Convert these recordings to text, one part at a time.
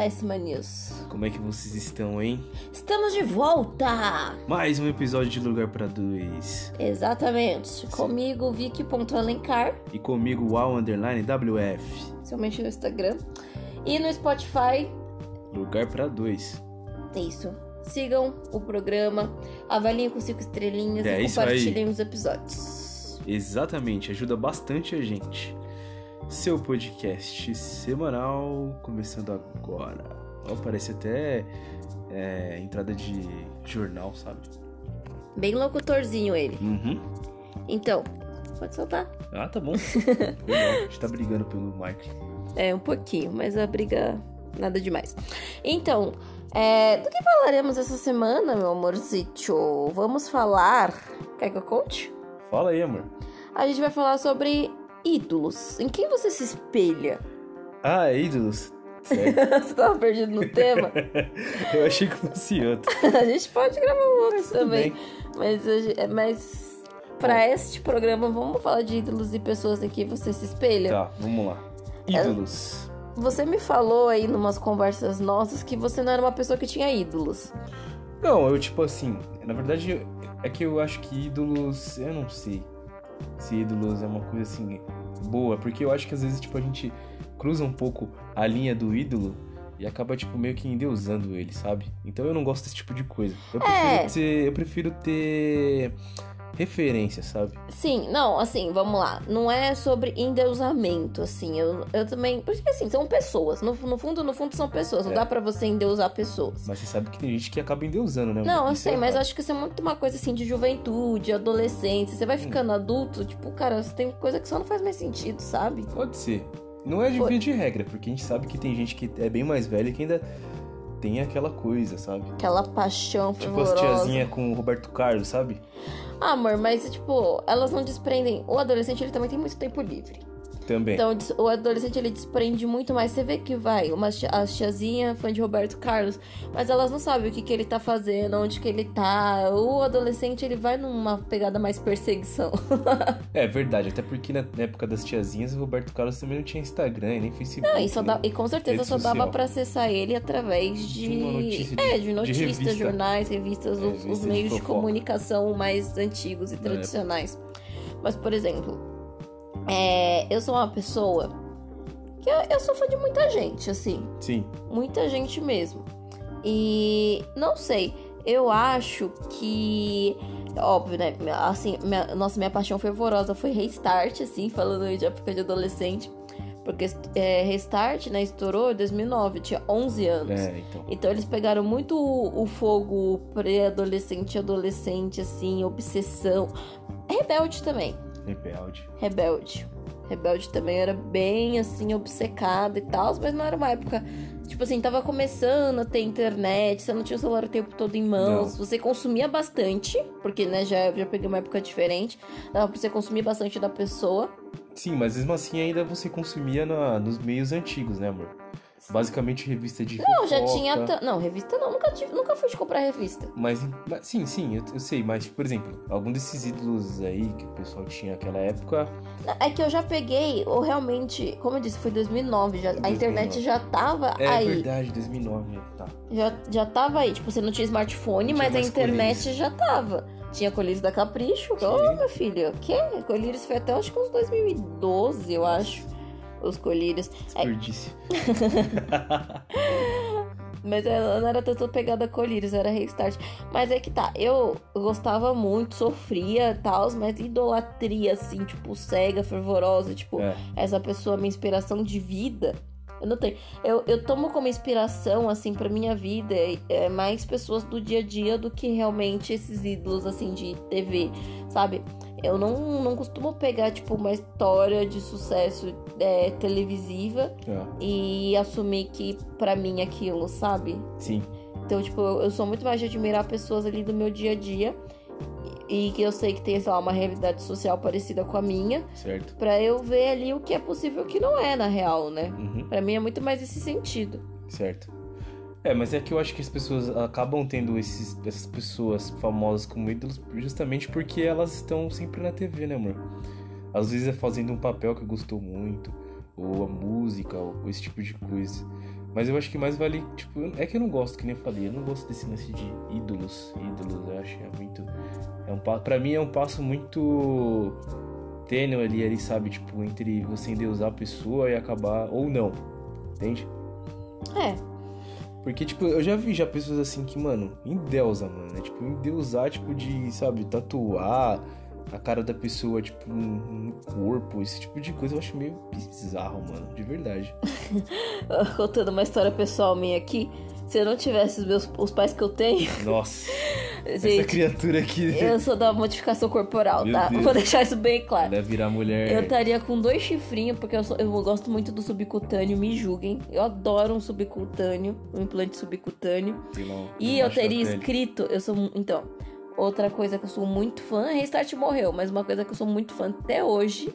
péssima nisso. Como é que vocês estão, hein? Estamos de volta! Mais um episódio de Lugar para Dois. Exatamente. Comigo, Vicky.alencar, E comigo, Wow Underline WF. somente no Instagram. E no Spotify, Lugar para Dois. é isso. Sigam o programa, avaliem com cinco estrelinhas É e isso aí. compartilhem os episódios. Exatamente, ajuda bastante a gente. Seu podcast semanal começando agora. Ó, parece até é, entrada de jornal, sabe? Bem locutorzinho ele. Uhum. Então, pode soltar. Ah, tá bom. A gente tá brigando pelo Mike. É, um pouquinho, mas a briga nada demais. Então, é, do que falaremos essa semana, meu amorzito? Vamos falar. Quer que eu conte? Fala aí, amor. A gente vai falar sobre ídolos. Em quem você se espelha? Ah, ídolos. Certo. você tava perdido no tema? Eu achei que fosse outro. a gente pode gravar um outro Tudo também. Mas, mas pra este programa, vamos falar de ídolos e pessoas em que você se espelha? Tá, vamos lá. Ídolos. Você me falou aí numas conversas nossas que você não era uma pessoa que tinha ídolos. Não, eu tipo assim, na verdade é que eu acho que ídolos, eu não sei se ídolos é uma coisa assim boa, porque eu acho que às vezes tipo a gente cruza um pouco a linha do ídolo e acaba tipo meio que endeusando ele, sabe? Então eu não gosto desse tipo de coisa. Eu prefiro É. ter, eu prefiro ter referência, sabe? Sim, não, assim, vamos lá. Não é sobre endeusamento, assim. Eu, eu também. Porque assim, são pessoas. No, no fundo, no fundo, são pessoas. Não É. dá pra você endeusar pessoas. Mas você sabe que tem gente que acaba endeusando, né? Não, eu Isso sei, é mas acho que isso é muito uma coisa assim de juventude, adolescência. Você vai Hum. ficando adulto, tipo, cara, você tem coisa que só não faz mais sentido, sabe? Pode ser. Não é de Foi. via de regra, porque a gente sabe que tem gente que é bem mais velha que ainda tem aquela coisa, sabe? Aquela paixão Tipo as fervorosa. tiazinhas com o Roberto Carlos, sabe? Ah, amor, mas tipo, elas não desprendem. O adolescente ele também tem muito tempo livre. Também. Então o adolescente ele desprende muito mais. Você vê que vai, uma as tiazinha fã de Roberto Carlos, mas elas não sabem o que, que ele tá fazendo, onde que ele tá. O adolescente ele vai numa pegada mais perseguição. É verdade, até porque na época das tiazinhas, o Roberto Carlos também não tinha Instagram e nem Facebook. Não, e, só né? e com certeza só dava pra acessar ele através de. De de- é, de de notícias, revista. jornais, revistas, É, os, revista os de meios de, fofoca. comunicação mais antigos e Na tradicionais. Mas, por exemplo, é, eu sou uma pessoa que eu, eu sou fã de muita gente, assim. Sim. Muita gente mesmo. E não sei, eu acho que. Óbvio, né? Assim, minha- nossa, minha paixão fervorosa foi Restart, assim, falando de época de adolescente. Porque é, Restart, né, estourou em 2009, eu tinha 11 anos. É, então. Então eles pegaram muito o, o fogo pré-adolescente, adolescente, assim, obsessão. Rebelde também. Rebelde. Rebelde. Rebelde também era bem assim, obcecada e tal, mas não era uma época. Tipo assim, tava começando a ter internet, você não tinha o celular o tempo todo em mãos, você consumia bastante, porque né, já, já peguei uma época diferente, dava pra você consumir bastante da pessoa. Sim, mas mesmo assim ainda você consumia na- nos meios antigos, né, amor? Basicamente revista de Não, já fofoca. tinha. ta- Não, revista não, nunca, tive, nunca fui de comprar revista. Mas, mas- sim, sim, eu, eu sei, mas, por exemplo, algum desses ídolos aí que o pessoal tinha naquela época. É que eu já peguei, ou realmente, como eu disse, foi 2009, já, a 2009. internet já tava É aí. verdade, 2009, né? tá. Já, já tava aí. Tipo, você não tinha smartphone, Não mas tinha a internet colírios. já tava. Tinha colírios da Capricho. Ô, Tinha. meu filho, o quê? Colírios foi até acho que uns 2012, eu acho. Os colírios. É, Desperdício. mas ela não era tanto pegada a colírios, era restart. Mas é que tá, eu gostava muito, sofria e tal, mas idolatria, assim, tipo, cega, fervorosa, tipo, É. essa pessoa, minha inspiração de vida. Eu não tenho. Eu, eu tomo como inspiração, assim, pra minha vida, é, mais pessoas do dia a dia do que realmente esses ídolos, assim, de TV, sabe? Eu não, não costumo pegar, tipo, uma história de sucesso é, televisiva É, e assumir que pra mim é aquilo, sabe? Sim. Então, tipo, eu eu sou muito mais de admirar pessoas ali do meu dia a dia e e que eu sei que tem, sei lá, uma realidade social parecida com a minha, Certo. pra eu ver ali o que é possível e o que não é, na real, né? Uhum. Pra mim é muito mais esse sentido. Certo. É, mas é que eu acho que as pessoas acabam tendo esses, essas pessoas famosas como ídolos justamente porque elas estão sempre na TV, né, amor? Às vezes é fazendo um papel que gostou muito, ou a música ou esse tipo de coisa. Mas eu acho que mais vale, tipo, é que eu não gosto, que nem eu falei, eu não gosto desse lance de ídolos. Ídolos, eu acho que é muito. É um, pra mim é um passo muito tênue ali, ali, sabe? Tipo, entre você endeusar a pessoa e acabar. Ou não. Entende? É. Porque, tipo, eu já vi já pessoas assim que, mano, endeusa, mano. É tipo, endeusar, tipo, de, sabe, tatuar a cara da pessoa, tipo, no corpo, esse tipo de coisa eu acho meio bizarro, mano, de verdade. Contando uma história pessoal minha aqui, se eu não tivesse os meus os pais que eu tenho. Nossa. Gente, essa criatura aqui. Eu sou da modificação corporal, Meu tá? Deus. Vou deixar isso bem claro. Ela ia virar mulher. Eu estaria com dois chifrinhos, porque eu, sou- eu gosto muito do subcutâneo, me julguem. Eu adoro um subcutâneo, um implante subcutâneo. lá, E eu teria escrito, eu sou. Então, outra coisa que eu sou muito fã, Restart morreu, mas uma coisa que eu sou muito fã até hoje,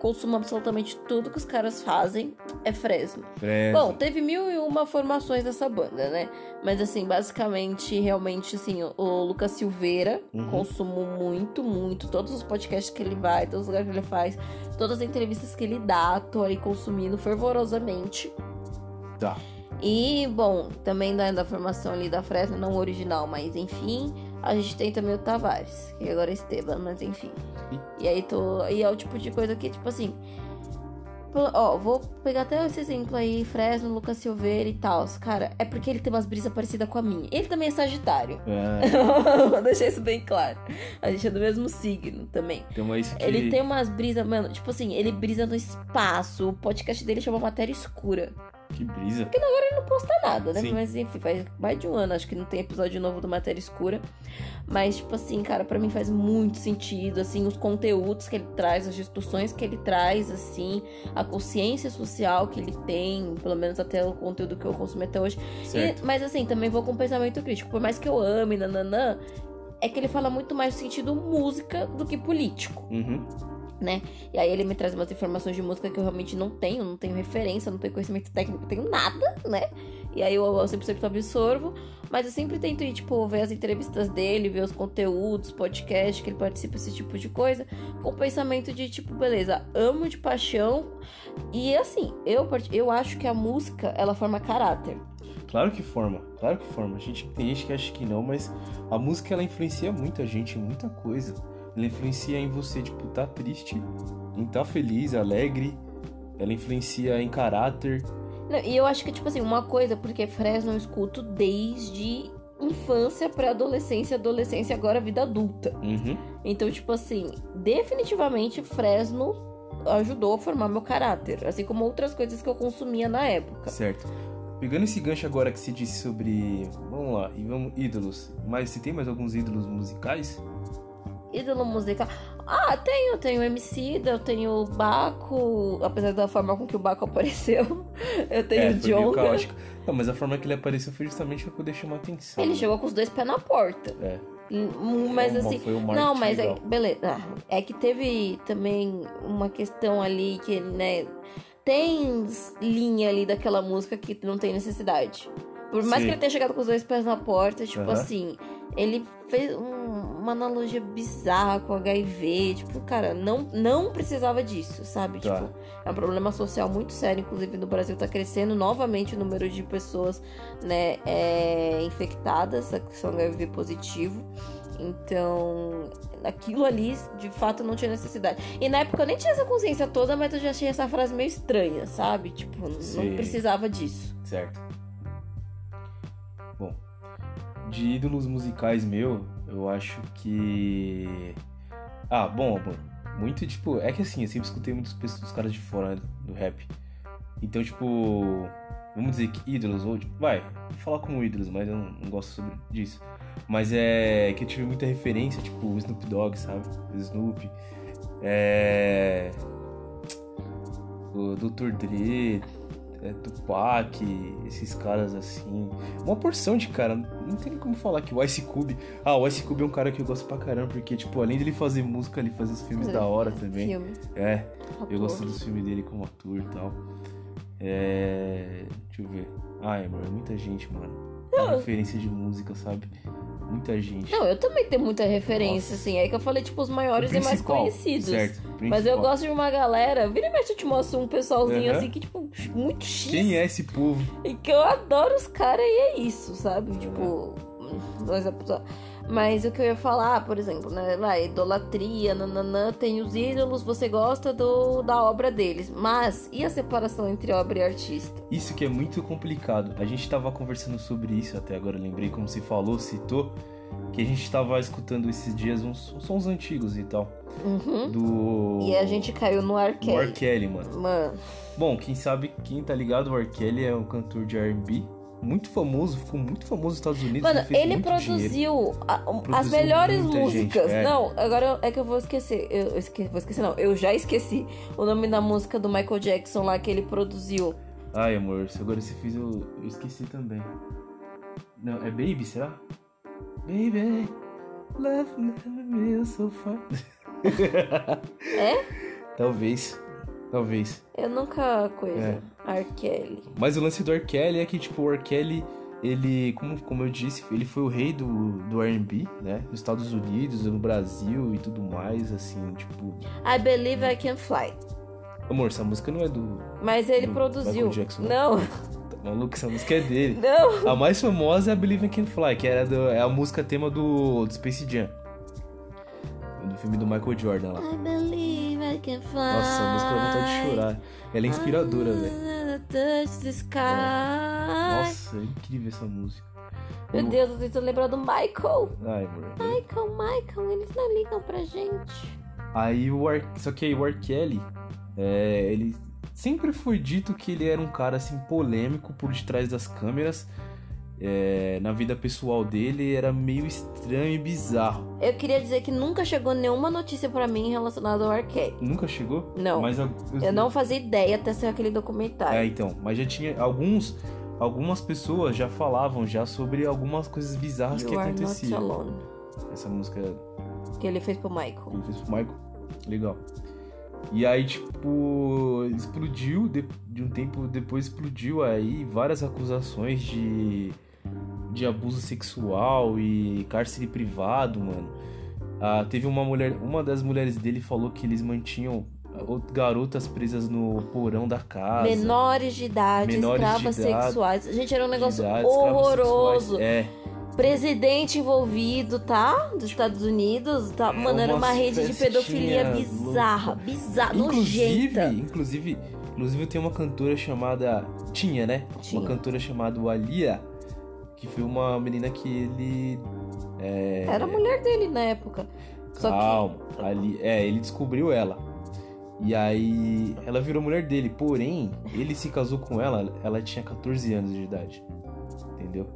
consumo absolutamente tudo que os caras fazem, é Fresno. Fresno. Bom, teve mil e uma formações dessa banda, né? Mas assim, basicamente, realmente, assim, o- Lucas Silveira, Uhum. consumo muito, muito. Todos os podcasts que ele vai, todos os lugares que ele faz, todas as entrevistas que ele dá, tô aí consumindo fervorosamente. Tá. E, bom, também da, da formação ali da Fresno, não original, mas enfim. A gente tem também o Tavares, que agora é Esteban, mas enfim. E aí tô. E é o tipo de coisa que, tipo assim. Ó, vou pegar até esse exemplo aí, Fresno, Lucas Silveira e tal. Cara, é porque ele tem umas brisas parecidas com a minha. Ele também é Sagitário. É, vou deixar isso bem claro. A gente é do mesmo signo também. então é isso que... Ele tem umas brisas, mano, tipo assim, ele brisa no espaço. O podcast dele chama Matéria Escura. Que brisa. Ele não posta nada, né? Sim. Mas enfim, faz mais de um ano, acho que não tem episódio novo do Matéria Escura. Mas, tipo assim, cara, pra mim faz muito sentido, assim, os conteúdos que ele traz, as discussões que ele traz, assim, a consciência social que ele tem, pelo menos até o conteúdo que eu consumi até hoje. E- mas assim, também vou com pensamento crítico. Por mais que eu ame, nananã, é que ele fala muito mais no sentido música do que político. Uhum. E aí ele me traz umas informações de música que eu realmente não tenho, não tenho referência, não tenho conhecimento técnico, não tenho nada, né? E aí eu, eu sempre, sempre absorvo, mas eu sempre tento ir, tipo, ver as entrevistas dele, ver os conteúdos, podcast que ele participa, esse tipo de coisa, com o pensamento de, tipo, beleza, amo de paixão. E assim, eu, eu acho que a música, ela forma caráter. Claro que forma, claro que forma. A gente, tem gente que acha que não, mas a música ela influencia muito a gente em muita coisa. Ela influencia em você, tipo, tá triste, em tá feliz, alegre. Ela influencia em caráter. Não, e eu acho que, tipo assim, uma coisa, porque Fresno eu escuto desde infância, pré-adolescência, adolescência, agora vida adulta. Uhum. Então, tipo assim, definitivamente Fresno ajudou a formar meu caráter, assim como outras coisas que eu consumia na época. Certo. Pegando esse gancho agora que se disse sobre. Vamos lá, e vamos. ídolos. Mas você tem mais alguns ídolos musicais? Ídolo musical. Ah, tenho, tenho MC, eu tenho o Baco, apesar da forma com que o Baco apareceu. Eu tenho é, o foi meio Jonga. caótico. Não, mas a forma que ele apareceu foi justamente pra poder chamar atenção. Ele né? chegou com os dois pés na porta. É. Mas Foi uma- assim, Não, mas é, beleza. Ah, É que teve também uma questão ali que, né? Tem linha ali daquela música que não tem necessidade. Por mais Sim. que ele tenha chegado com os dois pés na porta, tipo Aham. assim, ele fez um- uma analogia bizarra com HIV. Tipo, cara, não, não precisava disso, sabe? Tá. Tipo, é um problema social muito sério. Inclusive, no Brasil tá crescendo novamente o número de pessoas, né, é, infectadas, que são HIV positivo. Então, aquilo ali, de fato, não tinha necessidade. E na época eu nem tinha essa consciência toda, mas eu já achei essa frase meio estranha, sabe? Tipo, não Sim. precisava disso. Certo. De ídolos musicais meu, eu acho que. Ah, bom. Muito tipo. É que assim, eu sempre escutei muitos pessoas, caras de fora né, do rap. Então, tipo. Vamos dizer que ídolos, ou tipo, vai, vou falar como ídolos, mas eu não, não gosto sobre disso. Mas é que eu tive muita referência, tipo Snoop Dogg, sabe? Snoop. É. O Dr. Dre, é, Tupac, esses caras assim. Uma porção de cara. Não tem nem como falar que o Ice Cube. Ah, o Ice Cube é um cara que eu gosto pra caramba, porque, tipo, além dele fazer música, ele faz os filmes da hora também. Filme. É, eu ator. gosto dos filmes dele como ator e tal. É. Deixa eu ver. Ai, mano, é muita gente, mano. É uma referência de música, sabe? Muita gente. Não, eu também tenho muita referência, Nossa. assim. É que eu falei, tipo, os maiores e mais conhecidos. Certo. Mas eu gosto de uma galera. Vira e mexe, eu te mostro um pessoalzinho Aham. assim que, tipo, muito X. Quem é esse povo? E que eu adoro os caras e é isso, sabe? Tipo, dois. Mas o que eu ia falar, por exemplo, né? Vai, idolatria, nananã, tem os ídolos, você gosta do, da obra deles. Mas e a separação entre obra e artista? Isso que é muito complicado. A gente tava conversando sobre isso até agora, lembrei como se falou, citou, que a gente tava escutando esses dias uns, uns sons antigos e tal. Uhum. Do. E a gente caiu no R. arcade. Kelly, mano. Mano, Bom, quem sabe, quem tá ligado, o R. Kelly é um cantor de R&B muito famoso, ficou muito famoso nos Estados Unidos. mano ele produziu, a- as Produziu melhores muita músicas. gente, é. Não, agora é que eu vou esquecer. Eu, esque- vou esquecer, não. Eu já esqueci o nome da música do Michael Jackson lá que ele produziu. Ai, amor, se agora você fez, eu, eu esqueci também. Não, é Baby, será? Baby, love me so far. É? Talvez, talvez. Eu nunca coisa. É. R. Kelly. Mas o lance do R. Kelly é que, tipo, o R. Kelly, ele, como, como eu disse, ele foi o rei do, do R&B, né? Nos Estados Unidos, no Brasil e tudo mais, assim, tipo... I Believe I Can Fly. Amor, essa música não é do... Mas ele Do produziu. Jackson, não, Tá maluco? Essa música é dele. não. A mais famosa é a Believe I Can Fly, que era do- é a música tema do, do Space Jam. Do filme do Michael Jordan lá. I believe I can fly. Nossa, a música dá vontade de chorar. Ela é inspiradora, velho. Touch the sky. Nossa, é incrível essa música. Meu Deus, eu tô lembrar do Michael. Ai, amor. Michael, Michael, eles não ligam pra gente. Aí o R... Só que aí o R. Kelly, é, ele sempre foi dito que ele era um cara assim polêmico por detrás das câmeras. É, na vida pessoal dele era meio estranho e bizarro. Eu queria dizer que nunca chegou nenhuma notícia pra mim relacionada ao. Kelly. Nunca chegou? Não. Mas a- Eu não fazia ideia até ser aquele É, documentário. então, mas já tinha alguns algumas pessoas já falavam já sobre algumas coisas bizarras que You not aconteciam. alone. Essa música Que ele fez pro Michael. ele fez pro Michael. Legal. E aí, tipo, explodiu, de, de um tempo depois explodiu aí várias acusações de, de abuso sexual e cárcere privado, mano. Ah, teve uma mulher, uma das mulheres dele falou que eles mantinham garotas presas no porão da casa. Menores de idade, Menores de escravas idade, sexuais. Gente, era um negócio de idade, horroroso. É, Presidente envolvido, tá? Dos Estados Unidos, tá? Mano, era uma rede de pedofilia bizarra, bizarra, Inclusive, nojenta. inclusive, inclusive tem uma cantora chamada tinha, né? Tinha. Uma cantora chamada Alia, que foi uma menina que ele é, Era a mulher dele na época. Só calma, ali, é, ele descobriu ela. E aí ela virou mulher dele, porém, ele se casou com ela, ela tinha 14 anos de idade. Entendeu?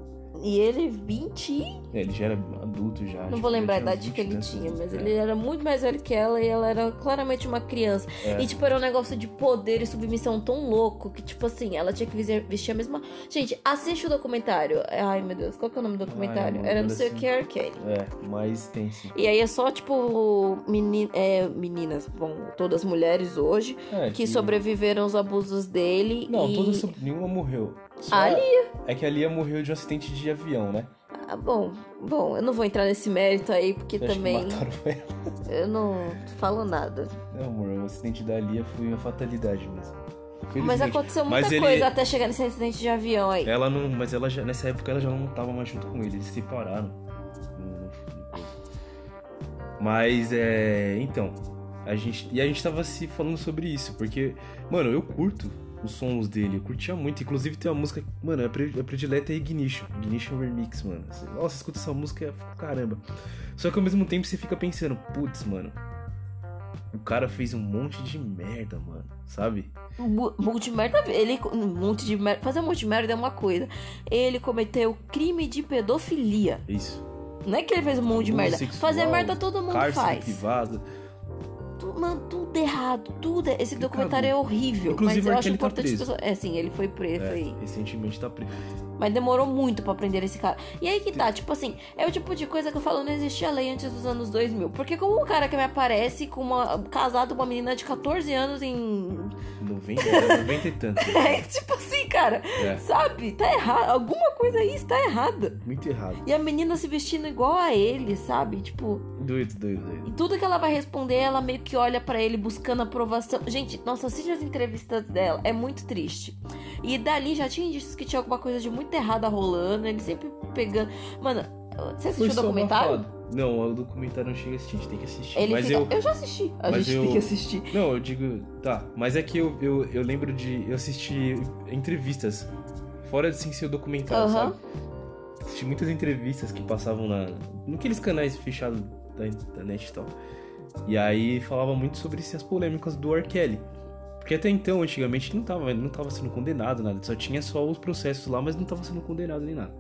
Que. E ele, 20. É, ele já era adulto já. Não tipo, vou lembrar a idade que 20 ele tinha, mas É. ele era muito mais velho que ela e ela era claramente uma criança. É. E, tipo, era um negócio de poder e submissão tão louco que, tipo assim, ela tinha que vestir a mesma. Gente, assiste o documentário. Ai, meu Deus, qual que é o nome do documentário? amor, era não sei o sim. que. Kelly. É, mas tem sim. E aí é só, tipo, meni é, meninas, bom, todas mulheres hoje, É, que sobreviveram aos abusos dele. Não, e... todas nenhuma morreu. Só A É que a Lia morreu de um acidente de avião, né? Ah, bom, bom, eu não vou entrar nesse mérito aí, porque Eu também eu não falo nada. Não, amor, o acidente da Lia foi uma fatalidade mesmo. Mas aconteceu muita Mas ele- coisa até chegar nesse acidente de avião aí. Ela não. Mas ela já. Nessa época ela já não tava mais junto com ele, eles se separaram. Mas é. Então. A gente, e a gente tava se falando sobre isso, porque, mano, eu curto os sons dele, eu curtia muito. Inclusive tem uma música, mano, a, pre, a predileta é Ignition, Ignition Remix, mano. Nossa, escuta essa música, caramba. Só que ao mesmo tempo você fica pensando, putz, mano, o cara fez um monte de merda, mano, sabe? Um monte de merda. Ele. Um monte de merda. Fazer um monte de merda é uma coisa. Ele cometeu crime de pedofilia. Isso. Não é que ele fez um monte de merda. sexual, Fazer merda todo mundo faz. privado. Mano, tudo errado. Tudo. é- Esse documentário é horrível. Inclusive, mas eu o acho tá importante as preso. pessoas. É, sim, ele foi preso É, aí. recentemente tá preso. Mas demorou muito pra prender esse cara. E aí que tá, tipo assim, é o tipo de coisa que eu falo, não existia lei antes dos anos 2000. Porque como um cara que me aparece com uma casado com uma menina de 14 anos em 90, era 90 e tantos. É, tipo assim, cara, É, sabe? Tá errado. Alguma coisa aí está errada. muito errado. E a menina se vestindo igual a ele, sabe? Tipo, Doido, doido, doido. e tudo que ela vai responder, ela meio que olha pra ele buscando aprovação. Gente, nossa, assiste as entrevistas dela, é muito triste. E dali já tinha indícios que tinha alguma coisa de muito errada rolando, ele sempre pegando. Mano, você assistiu o documentário? Não, o documentário não chega a assistir, a gente tem que assistir. Ele mas fica- eu. eu já assisti, a mas gente eu- tem que assistir. Não, eu digo. Tá, mas é que eu, eu, eu lembro de. Eu assisti entrevistas. Fora de sem ser o documentário, Aham. sabe? Assisti muitas entrevistas que passavam na. Naqueles canais fechados da internet e tal. E aí falava muito sobre as polêmicas do R. Kelly. Porque até então, antigamente, não tava, ele não tava sendo condenado, nada. Só tinha só os processos lá, mas não tava sendo condenado nem nada.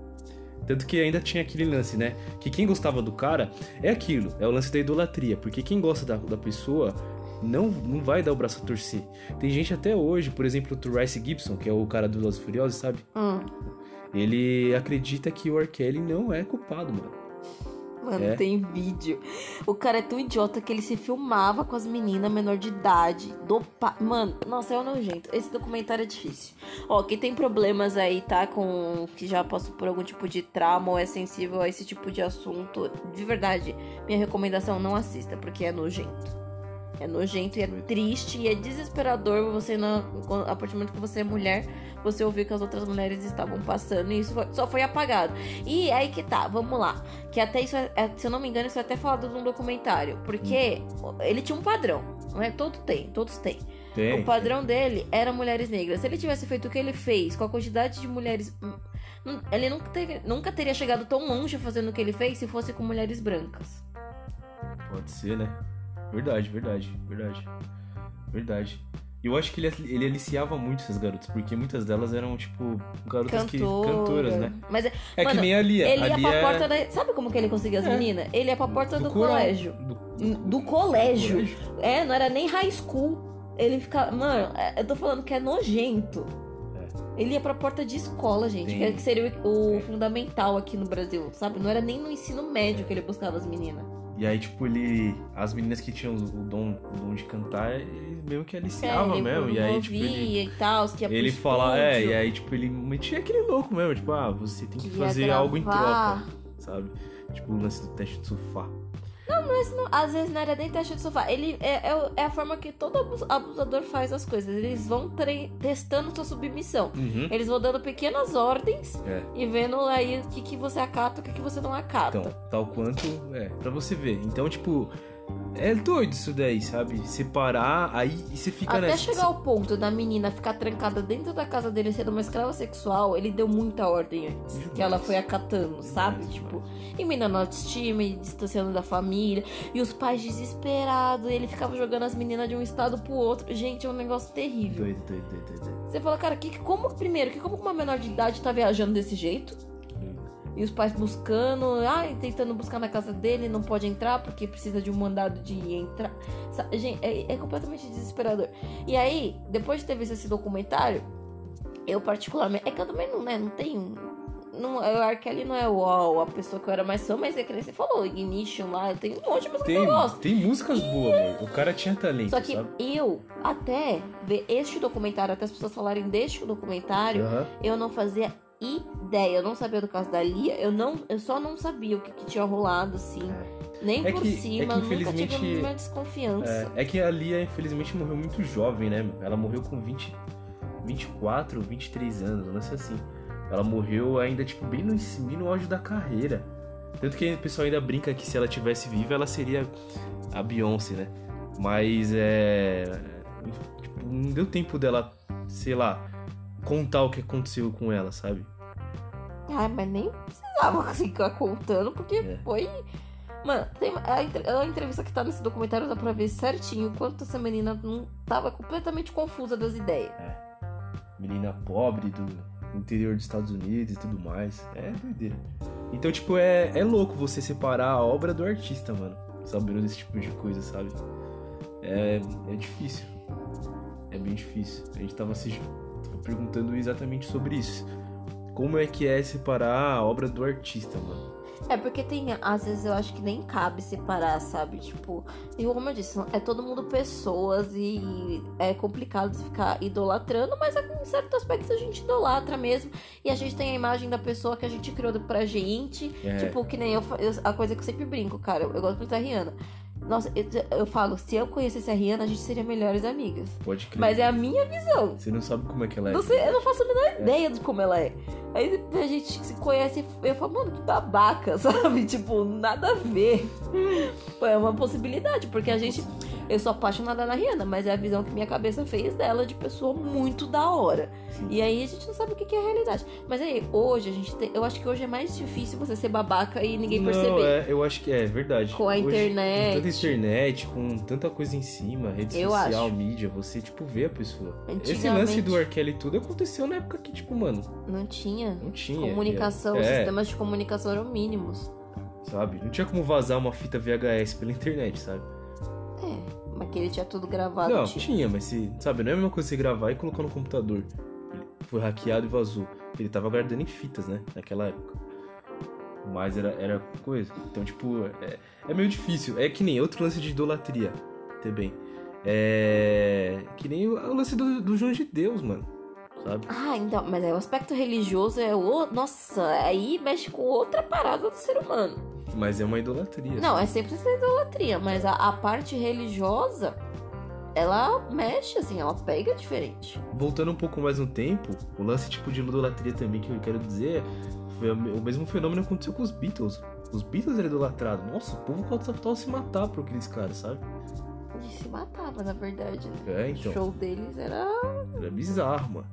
Tanto que ainda tinha aquele lance, né? Que quem gostava do cara é aquilo, é o lance da idolatria. Porque quem gosta da, da pessoa não, não vai dar o braço a torcer. Tem gente até hoje, por exemplo, o Tracy Gibson, que é o cara do e Furiosos, sabe? Hum. Ele acredita que o R. Kelly não é culpado, mano. Mano, É. tem vídeo. O cara é tão idiota que ele se filmava com as meninas menor de idade. Dopa... Mano, nossa, é um nojento. Esse documentário é difícil. Ó, quem tem problemas aí, tá? Com. Que já passou por algum tipo de trauma ou é sensível a esse tipo de assunto. De verdade, minha recomendação, não assista, porque é nojento. É nojento e é triste e é desesperador você, na, a partir do momento que você é mulher, você ouvir que as outras mulheres estavam passando e isso foi- só foi apagado. E aí que tá, vamos lá. Que até isso, é, é- se eu não me engano, isso é até falado num documentário. Porque ele tinha um padrão, não é? Todo tem, todos têm. Tem. O padrão dele era mulheres negras. Se ele tivesse feito o que ele fez, com a quantidade de mulheres. hum, hum, Ele nunca, teve- nunca teria chegado tão longe fazendo o que ele fez se fosse com mulheres brancas. Pode ser, né? Verdade, verdade, verdade. Verdade. Eu acho que ele, ele aliciava muito essas garotas, porque muitas delas eram, tipo, garotas que. Cantora. cantoras, né? Mas é- É Mano, que nem a Lia. ele a ia Lia pra é- porta da. Sabe como que ele conseguia as É. meninas? Ele ia pra porta do, coral. colégio. Do, Do colégio. É, não era nem high school. Ele ficava. Mano, é, eu tô falando que é nojento. Ele ia pra porta de escola, gente. Tem- Que que seria o, o fundamental aqui no Brasil, sabe? Não era nem no ensino médio que ele buscava as meninas. E aí, tipo, ele. As meninas que tinham o dom, o dom de cantar, ele meio que aliciava É, mesmo. E aí, tipo, ele. e tal, que ia Ele fala, é, e aí, tipo, ele metia aquele louco mesmo, tipo, ah, você tem que, que fazer algo em troca, sabe? Tipo, o lance do teste de sofá. Não, às vezes não era nem teste de sofá. Ele é, é, é a forma que todo abus- abusador faz as coisas. Eles vão testando sua submissão. Uhum. Eles vão dando pequenas ordens É. e vendo aí o que, que você acata e o que, que você não acata. Então, tal quanto, é, pra você ver. Então, tipo, é doido isso daí, sabe? Separar, aí e você fica Até nessa. chegar ao ponto da menina ficar trancada dentro da casa dele sendo uma escrava sexual, ele deu muita ordem antes. Demais. Que ela foi acatando, sabe? Demais, Tipo, e minando a autoestima, e distanciando da família. E os pais desesperados. E ele ficava jogando as meninas de um estado pro outro. Gente, é um negócio terrível. Doido, doido, doido, doido. Você fala, cara, que, como, primeiro, que como que uma menor de idade tá viajando desse jeito? E os pais buscando, ai, tentando buscar na casa dele, não pode entrar porque precisa de um mandado de entrar. Gente, é, é completamente desesperador. E aí, depois de ter visto esse documentário, eu particularmente. É que eu também não, né, não tenho. Não, o R. Kelly não é uau, a pessoa que eu era mais fã, mas é que você falou, Ignition lá, tenho um monte de música que Tem, eu gosto. tem músicas boas, amor. O cara tinha talento, Só que sabe? eu, até ver este documentário, até as pessoas falarem deste documentário, eu não fazia ideia. Eu não sabia do caso da Lia. Eu, não, eu só não sabia o que, que tinha rolado, assim. Nem É por que- é cima. que, nunca tive uma desconfiança. É, é que a Lia, infelizmente, morreu muito jovem, né? Ela morreu com 20, 24, 23 anos, não sei assim. Ela morreu ainda, tipo, bem no, bem no auge da carreira. Tanto que o pessoal ainda brinca que se ela tivesse viva, ela seria a Beyoncé, né? Mas é. Tipo, não deu tempo dela, sei lá, contar o que aconteceu com ela, sabe? Ai, mas nem precisava ficar contando, porque É. foi. Mano, tem a, a entrevista que tá nesse documentário dá pra ver certinho o quanto essa menina não tava completamente confusa das ideias. menina pobre do interior dos Estados Unidos e tudo mais. É doideira. Então, tipo, é, é louco você separar a obra do artista, mano. Sabendo desse tipo de coisa, sabe? É, é difícil. É bem difícil. A gente tava se perguntando exatamente sobre isso. Como é que é separar a obra do artista, mano? É porque tem, às vezes eu acho que nem cabe separar, sabe? Tipo, e como eu disse, é todo mundo pessoas e é complicado de ficar idolatrando, mas em certos aspectos a gente idolatra mesmo. E a gente tem a imagem da pessoa que a gente criou pra gente. É. Tipo, que nem eu, eu- a coisa que eu sempre brinco, cara. Eu, eu gosto muito da Rihanna. Nossa, eu, eu falo, se eu conhecesse a Rihanna, a gente seria melhores amigas. Pode crer. Mas é a minha visão. Você não sabe como é que ela é. Não sei, eu não faço a menor ideia de como ela é. Aí a gente se conhece e eu falo, mano, que babaca, sabe? Tipo, nada a ver. É uma possibilidade, porque a gente. Eu sou apaixonada na Rihanna, mas é a visão que minha cabeça fez dela de pessoa muito da hora. Sim. E aí a gente não sabe o que é a realidade. Mas aí, hoje, a gente tem. Eu acho que hoje é mais difícil você ser babaca e ninguém não, perceber. é, eu acho que é verdade. Com a Hoje, internet. Com tanta internet, com tanta coisa em cima, rede Eu social, acho. mídia, você, tipo, vê a pessoa. Esse lance do R. Kelly e tudo aconteceu na época que, tipo, mano, Não tinha. não tinha. Comunicação, os é, sistemas de comunicação eram mínimos. sabe? Não tinha como vazar uma fita VHS pela internet, sabe? É, mas que ele tinha tudo gravado. Não, tipo. tinha, mas se, sabe, não é a mesma coisa você gravar e colocar no computador. Ele foi hackeado e vazou. Ele tava guardando em fitas, né? Naquela época. Mas era, era coisa. Então, tipo, é, é meio difícil. É que nem outro lance de idolatria também. É. Que nem o, o lance do, do João de Deus, mano. Sabe? Ah, então, mas aí o aspecto religioso é o. Nossa, aí mexe com outra parada do ser humano. Mas é uma idolatria. Não, é sempre essa idolatria, mas a, a parte religiosa, ela mexe, assim, ela pega diferente. Voltando um pouco mais no tempo, o lance tipo de idolatria também que eu quero dizer foi o me- o mesmo fenômeno que aconteceu com os Beatles. Os Beatles eram idolatrados. Nossa, o povo tava se matar por aqueles caras, sabe? E se matava, na verdade, né? É, O então. show deles era Era bizarro, mano.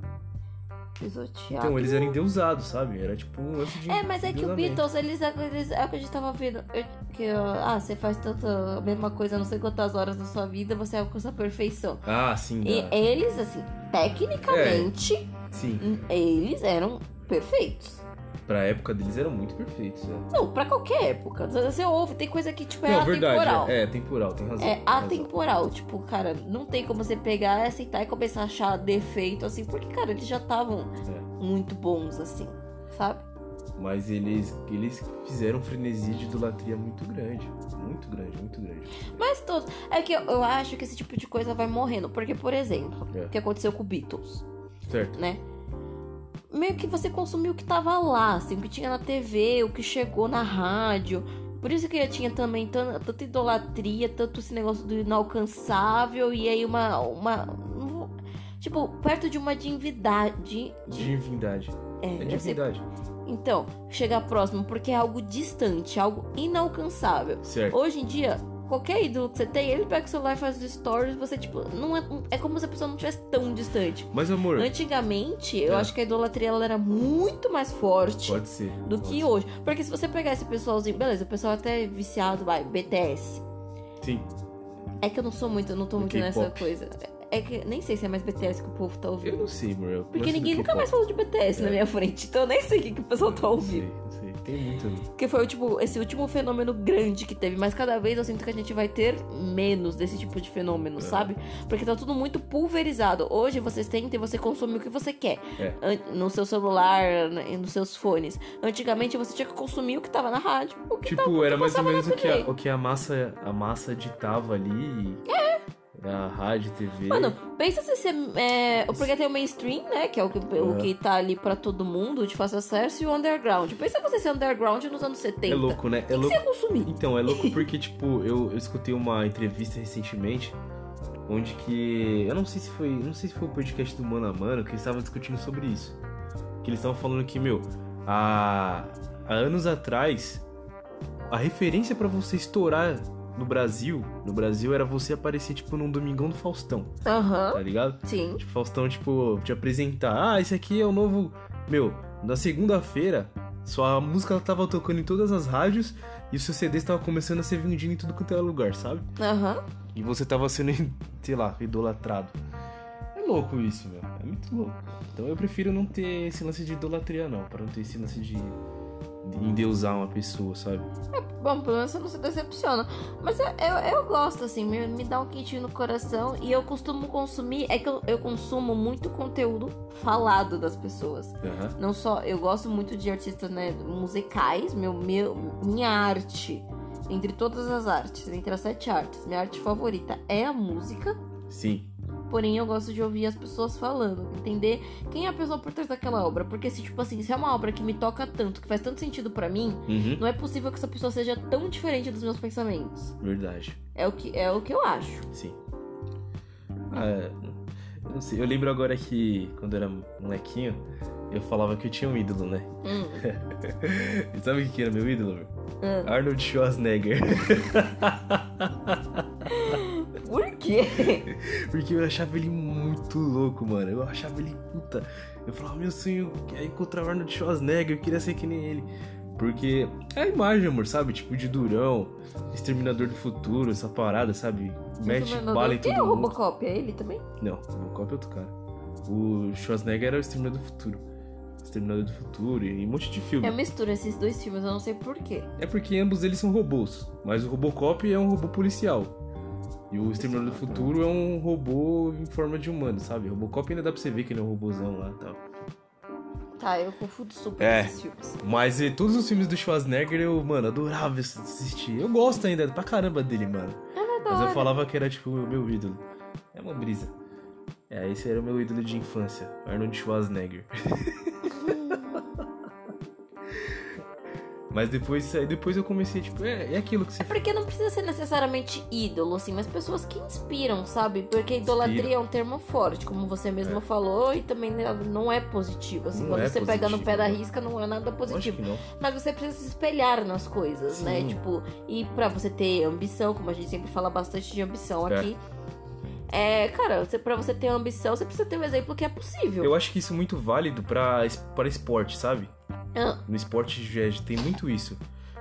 pisoteado. Então eles eram endeusados, sabe? Era tipo lance de. É, mas é que o. Beatles, eles, eles é o que a gente tava vendo. eu- que, ah, você faz tanta a mesma coisa, não sei quantas horas na sua vida, você alcança a perfeição. Ah, sim. E dá. eles, assim, tecnicamente, Sim. eles eram perfeitos. Pra época deles eram muito perfeitos. É. Não, pra qualquer época. Você ouve, tem coisa que, tipo, é Não, atemporal. verdade. É, é temporal, tem razão. É tem razão. atemporal, tipo, cara, não tem como você pegar, aceitar e começar a achar defeito, assim, porque, cara, eles já estavam É. muito bons, assim, sabe? Mas eles, eles fizeram um frenesi de idolatria muito grande. Muito grande, muito grande. Mas todos. É que eu, eu acho que esse tipo de coisa vai morrendo, porque, por exemplo, É. o que aconteceu com o Beatles, Certo. né? Meio que você consumiu o que tava lá, assim, o que tinha na TV, o que chegou na rádio. Por isso que tinha também tan- tanta idolatria, tanto esse negócio do inalcançável, e aí uma. uma um- tipo, perto de uma divindade. De, Divindade. é, É divindade. então, chegar próximo, porque é algo distante, algo inalcançável. Certo. Hoje em dia, qualquer ídolo que você tem, ele pega o celular e faz os stories, você, tipo, não é, é como se a pessoa não estivesse tão distante. Mas, amor, Antigamente, eu É. acho que a idolatria ela era muito mais forte pode ser. do pode que ser. hoje. Porque se você pegar esse pessoalzinho, beleza, o pessoal até é viciado, vai, BTS. Sim. É que eu não sou muito, eu não tô muito nessa coisa. É que nem sei se é mais BTS que o povo tá Eu ouvindo. não sei, amor. eu Porque ninguém nunca mais falou de BTS na É. minha frente, então eu nem sei o que, que o pessoal tá Não ouvindo. sei, não sei. Tem muito. Que foi tipo, esse último fenômeno grande que teve. Mas cada vez eu sinto que a gente vai ter menos desse tipo de fenômeno, É. sabe? Porque tá tudo muito pulverizado. Hoje vocês tentem você consome o que você quer. É. No seu celular, né, nos seus fones. Antigamente você tinha que consumir o que tava na rádio. O que tava, Tipo, era mais ou menos o que, a, o que a massa a massa ditava ali. É. A rádio, TV. Mano, pensa se você. É, porque tem o mainstream, né? Que é o que, o É. que tá ali pra todo mundo, de fácil acesso, e o underground. Pensa você ser underground nos anos 70. é louco, né? É O que louco. você ia consumir? Então, é louco porque, tipo, eu, eu escutei uma entrevista recentemente onde que. Eu não sei se foi. Não sei se foi o podcast do Mano a Mano, que eles estavam discutindo sobre isso. Que eles estavam falando que, meu, há, há anos atrás, a referência pra você estourar no Brasil, no Brasil era você aparecer, tipo, num domingão do Faustão, Aham. tá ligado? Sim. Tipo, Faustão, tipo, te apresentar. Ah, esse aqui é o novo. Meu, na segunda-feira, sua música tava tocando em todas as rádios e o seu CD estava começando a ser vendido em tudo quanto era lugar, sabe? Aham. E você tava sendo, sei lá, idolatrado. É louco isso, meu. É muito louco. Então eu prefiro não ter esse lance de idolatria, não. Pra não ter esse lance de endeusar uma pessoa, sabe? Bom, pelo menos você não se decepciona. Mas eu, eu, eu gosto, assim, me, me dá um quentinho no coração. E eu costumo consumir. É que eu, eu consumo muito conteúdo falado das pessoas. Aham. Não só. Eu gosto muito de artistas, né, musicais. Meu, meu, minha arte. Entre todas as artes, entre as sete artes, minha arte favorita é a música. Sim. Porém eu gosto de ouvir as pessoas falando, entender quem é a pessoa por trás daquela obra. Porque se, tipo assim, se é uma obra que me toca tanto, que faz tanto sentido para mim, Uhum. não é possível que essa pessoa seja tão diferente dos meus pensamentos. Verdade. É o que, é o que eu acho. Sim. Ah, eu não sei. Eu lembro agora que quando eu era molequinho, eu falava que eu tinha um ídolo, né? Hum. E sabe o que era meu ídolo? Ah. Arnold Schwarzenegger. Quê? Porque eu achava ele muito louco, mano. Eu achava ele puta. Eu falava, meu sonho é encontrar o Arnold Schwarzenegger, eu queria ser que nem ele. Porque é a imagem, amor, sabe? Tipo, de durão, Exterminador do Futuro, essa parada, sabe? Mete bala em Quem todo é o. Robocop? É ele também? Não, o Robocop é outro cara. O Schwarzenegger era o Exterminador do Futuro. Exterminador do Futuro e um monte de filme. Eu misturo esses dois filmes, eu não sei por quê. É porque ambos eles são robôs, mas o Robocop é um robô policial. E o Exterminador do Futuro é um robô em forma de humano, sabe? O Robocop ainda dá pra você ver que ele é um robôzão lá e tal. Tá, eu confundo super É. esses filmes. Mas e, todos os filmes do Schwarzenegger eu, mano, adorava assistir. Eu gosto ainda pra caramba dele, mano. Mas eu falava que era tipo o meu ídolo. É uma brisa. É, esse era o meu ídolo de infância, Arnold Schwarzenegger. Mas depois, aí depois eu comecei, tipo, é, é aquilo que você É porque não precisa ser necessariamente ídolo, assim, mas pessoas que inspiram, sabe? Porque idolatria Inspira. é um termo forte, como você mesmo falou, e também não é positivo, assim. Não quando é você pega no positivo, pé da né? risca, não é nada positivo. Mas você precisa se espelhar nas coisas, né? Sim. Tipo, e pra você ter ambição, como a gente sempre fala bastante de ambição É. aqui. É, cara, você, pra você ter ambição, você precisa ter um exemplo que é possível. Eu acho que isso é muito válido para esporte, sabe? Ah, No esporte já tem muito isso.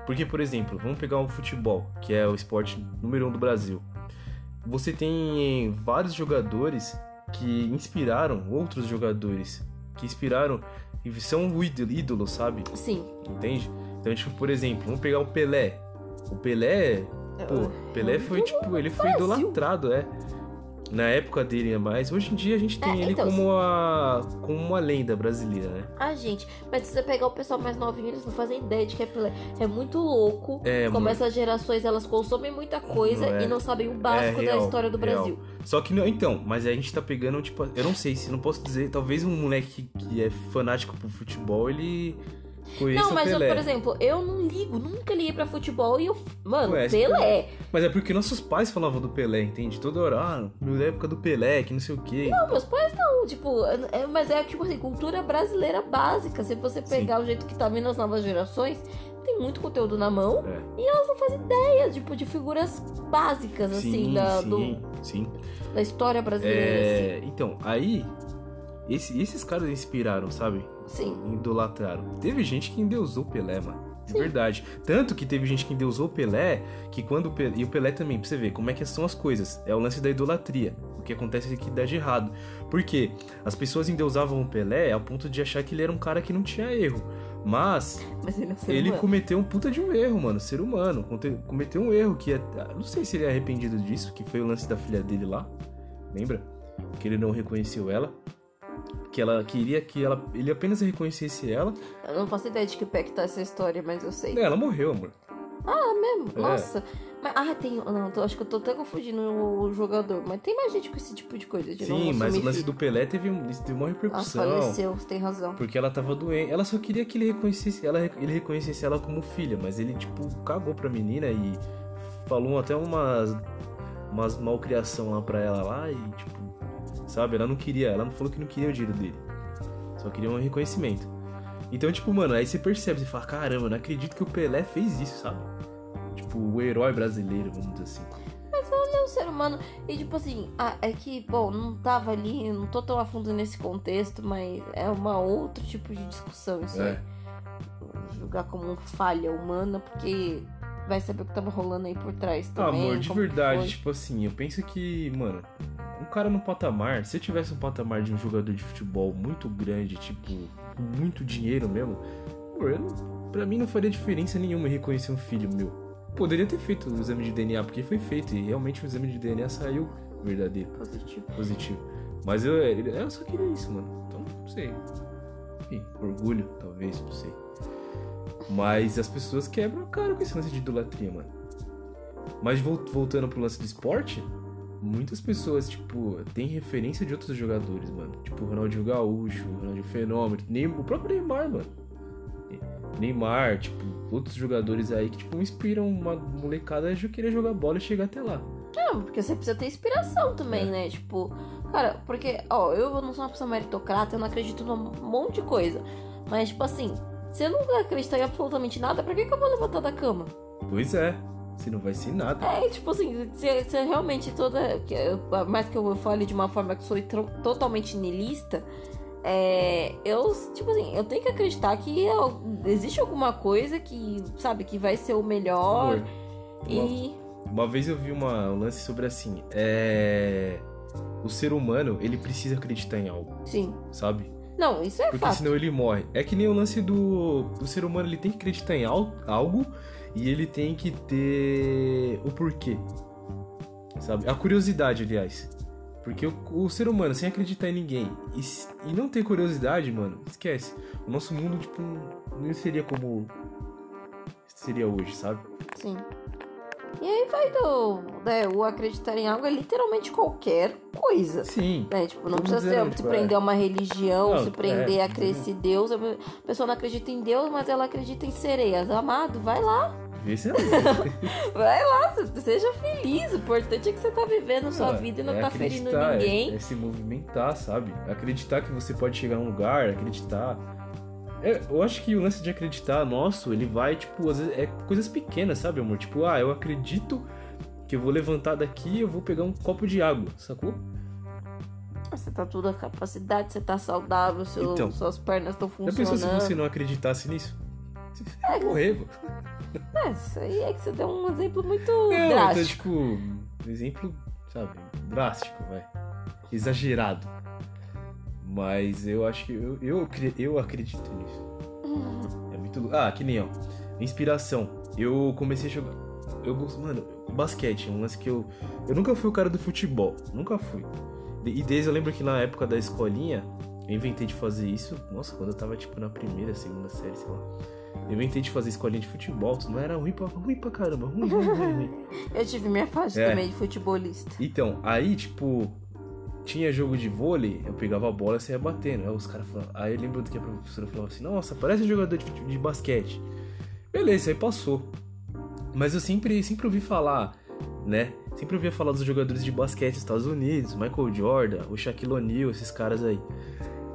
Porque, por exemplo, vamos pegar o futebol, que é o esporte número um do Brasil. Você tem vários jogadores que inspiraram outros jogadores, que inspiraram e são o ídolo, ídolo, sabe? sim. Entende? Então, tipo, por exemplo, vamos pegar o Pelé. O Pelé, pô, Pelé foi tipo, ele foi idolatrado, é. Na época dele é mais. Hoje em dia a gente tem É, ele então, como a como uma lenda brasileira, né? Ah, gente, mas se você pegar o pessoal mais novinho, eles não fazem ideia de que é Pelé. É muito louco É, como essas gerações elas consomem muita coisa Não é. e não sabem o básico É, da real, história do real. Brasil. Só que não, então, mas a gente tá pegando, tipo, eu não sei se não posso dizer, talvez um moleque que, é fanático por futebol, ele Não, mas eu, Pelé. por exemplo, eu não ligo, nunca liguei pra futebol e eu. Mano, Pelé. Mas é porque nossos pais falavam do Pelé, entende? Toda hora, ah, na época do Pelé, que não sei o quê. Não, meus pais não, tipo, é- mas é tipo assim, cultura brasileira básica. Se você pegar o jeito que tá vindo as novas gerações, tem muito conteúdo na mão É. e elas não fazem ideia, tipo, de figuras básicas, assim, sim, da, sim, do- sim. da história brasileira. É, então, aí, esse- esses caras inspiraram, sabe? Sim. Idolatraram. Teve gente que endeusou o Pelé, mano. De Sim. verdade. Tanto que teve gente que endeusou o Pelé, que quando o Pelé, e o Pelé também, pra você ver como é que são as coisas. É o lance da idolatria. O que acontece é que dá de errado. Porque as pessoas endeusavam o Pelé ao ponto de achar que ele era um cara que não tinha erro. Mas Mas ele é um ele cometeu um puta de um erro, mano. Ser humano. Cometeu um erro que é. Não sei se ele é arrependido disso, que foi o lance da filha dele lá. Lembra? Que ele não reconheceu ela. Que ela queria que ela, ele apenas reconhecesse ela. Eu não faço ideia de que pé que tá essa história, mas eu sei. Não, ela morreu, amor. Ah, mesmo? É. Nossa. Mas, ah, tem. Não, tô- acho que eu tô até confundindo o jogador. Mas tem mais gente com esse tipo de coisa. De Sim, mas o lance do Pelé teve, teve uma Ah, repercussão. faleceu, você tem razão. porque ela tava doente. Ela só queria que ele reconhecesse, ela, ele reconhecesse ela como filha, mas ele, tipo, cagou pra menina e falou até umas, umas malcriação lá pra ela lá e, tipo, sabe? Ela não queria, ela não falou que não queria o dinheiro dele. Só queria um reconhecimento. Então, tipo, mano, aí você percebe, você fala, caramba, não acredito que o Pelé fez isso, sabe? Tipo, o herói brasileiro, vamos dizer assim. Ele é um ser humano. E tipo assim, ah, é que, bom, não tava ali, não tô tão a fundo nesse contexto, mas é uma outro tipo de discussão isso É. aí. Julgar como falha humana, porque vai saber o que tava rolando aí por trás Ah, também. amor, de verdade, tipo assim, eu penso que, mano, um cara no patamar, se eu tivesse um patamar de um jogador de futebol muito grande, tipo, com muito dinheiro mesmo, não- pra mim não faria diferença nenhuma reconhecer um filho meu. Poderia ter feito o exame de DNA, porque foi feito, e realmente o exame de DNA saiu verdadeiro, Positivo. positivo. Mas eu, eu só queria isso, mano. Então, não sei. Enfim, orgulho, talvez, não sei. Mas as pessoas quebram a cara com esse lance de idolatria, mano. Mas vol- voltando pro lance do esporte, muitas pessoas, tipo, têm referência de outros jogadores, mano. Tipo, Ronaldinho Gaúcho, Ronaldinho Fenômeno, nem, o próprio Neymar, mano. Neymar, tipo, outros jogadores aí que, tipo, inspiram uma molecada a querer jogar bola e chegar até lá. Não, porque você precisa ter inspiração também, É. né? Tipo, cara, porque, ó, eu não sou uma pessoa meritocrata, eu não acredito num monte de coisa. Mas, tipo assim, se eu não acreditar em absolutamente nada, pra que, que eu vou levantar da cama? Pois é, se não vai ser nada. É, tipo assim, se, se realmente toda. mais que eu fale de uma forma que sou totalmente niilista, é, eu, tipo assim, eu tenho que acreditar que eu- existe alguma coisa que, sabe, que vai ser o melhor. Amor, E. Uma vez eu vi uma, um lance sobre assim, é... O ser humano, ele precisa acreditar em algo, Sim. sabe? Não, isso é Porque fato. senão ele morre. É que nem o lance do... O ser humano, ele tem que acreditar em al- algo e ele tem que ter o porquê, sabe? A curiosidade, aliás. Porque o, o ser humano, sem acreditar em ninguém e, e não ter curiosidade, mano, esquece. O nosso mundo, tipo, não seria como seria hoje, sabe? Sim. E aí vai do. Né, o acreditar em algo é literalmente qualquer coisa. Sim. Né? Tipo, não precisa se tipo, prender é. a uma religião, Não, se prender é, a crer se Deus. A pessoa não acredita em Deus, mas ela acredita em sereias. Amado, vai lá. É Vai lá, se- seja feliz. O importante é que você tá vivendo sua vida e não é tá ferindo acreditar, é- ninguém. É, se movimentar, sabe? Acreditar que você pode chegar a um lugar, acreditar. É, eu acho que o lance de acreditar nosso, ele vai, tipo, às vezes é coisas pequenas, sabe, amor? Tipo, ah, eu acredito que eu vou levantar daqui e eu vou pegar um copo de água, sacou? Você tá tudo a capacidade, você tá saudável, seu- Então. suas pernas estão Já pensou se funcionando. você não acreditasse nisso? Você ia morrer, mano. É, isso aí é que você deu um exemplo muito Não, então, drástico. tipo, um exemplo, sabe, drástico, vai. Exagerado. Mas eu acho que eu, eu, eu acredito nisso. É muito. Ah, que nem ó. Inspiração. Eu comecei a jogar. Eu gosto. Mano, basquete, é um lance que eu. Eu nunca fui o cara do futebol. Nunca fui. E desde eu lembro que na época da escolinha, eu inventei de fazer isso. Nossa, quando eu tava tipo na primeira, segunda série, sei lá. Eu inventei de fazer escolinha de futebol. Não era ruim pra, ruim pra caramba. Ruim, ruim, ruim, ruim. Eu tive minha fase É. também de futebolista. Então, aí, tipo, tinha jogo de vôlei, eu pegava a bola e saía batendo. Aí os caras falavam. Aí eu lembro que a professora falava assim: Nossa, parece um jogador de, de basquete. Beleza, aí passou. Mas eu sempre, sempre ouvi falar, né? Sempre ouvia falar dos jogadores de basquete dos Estados Unidos, Michael Jordan, o Shaquille O'Neal, esses caras aí.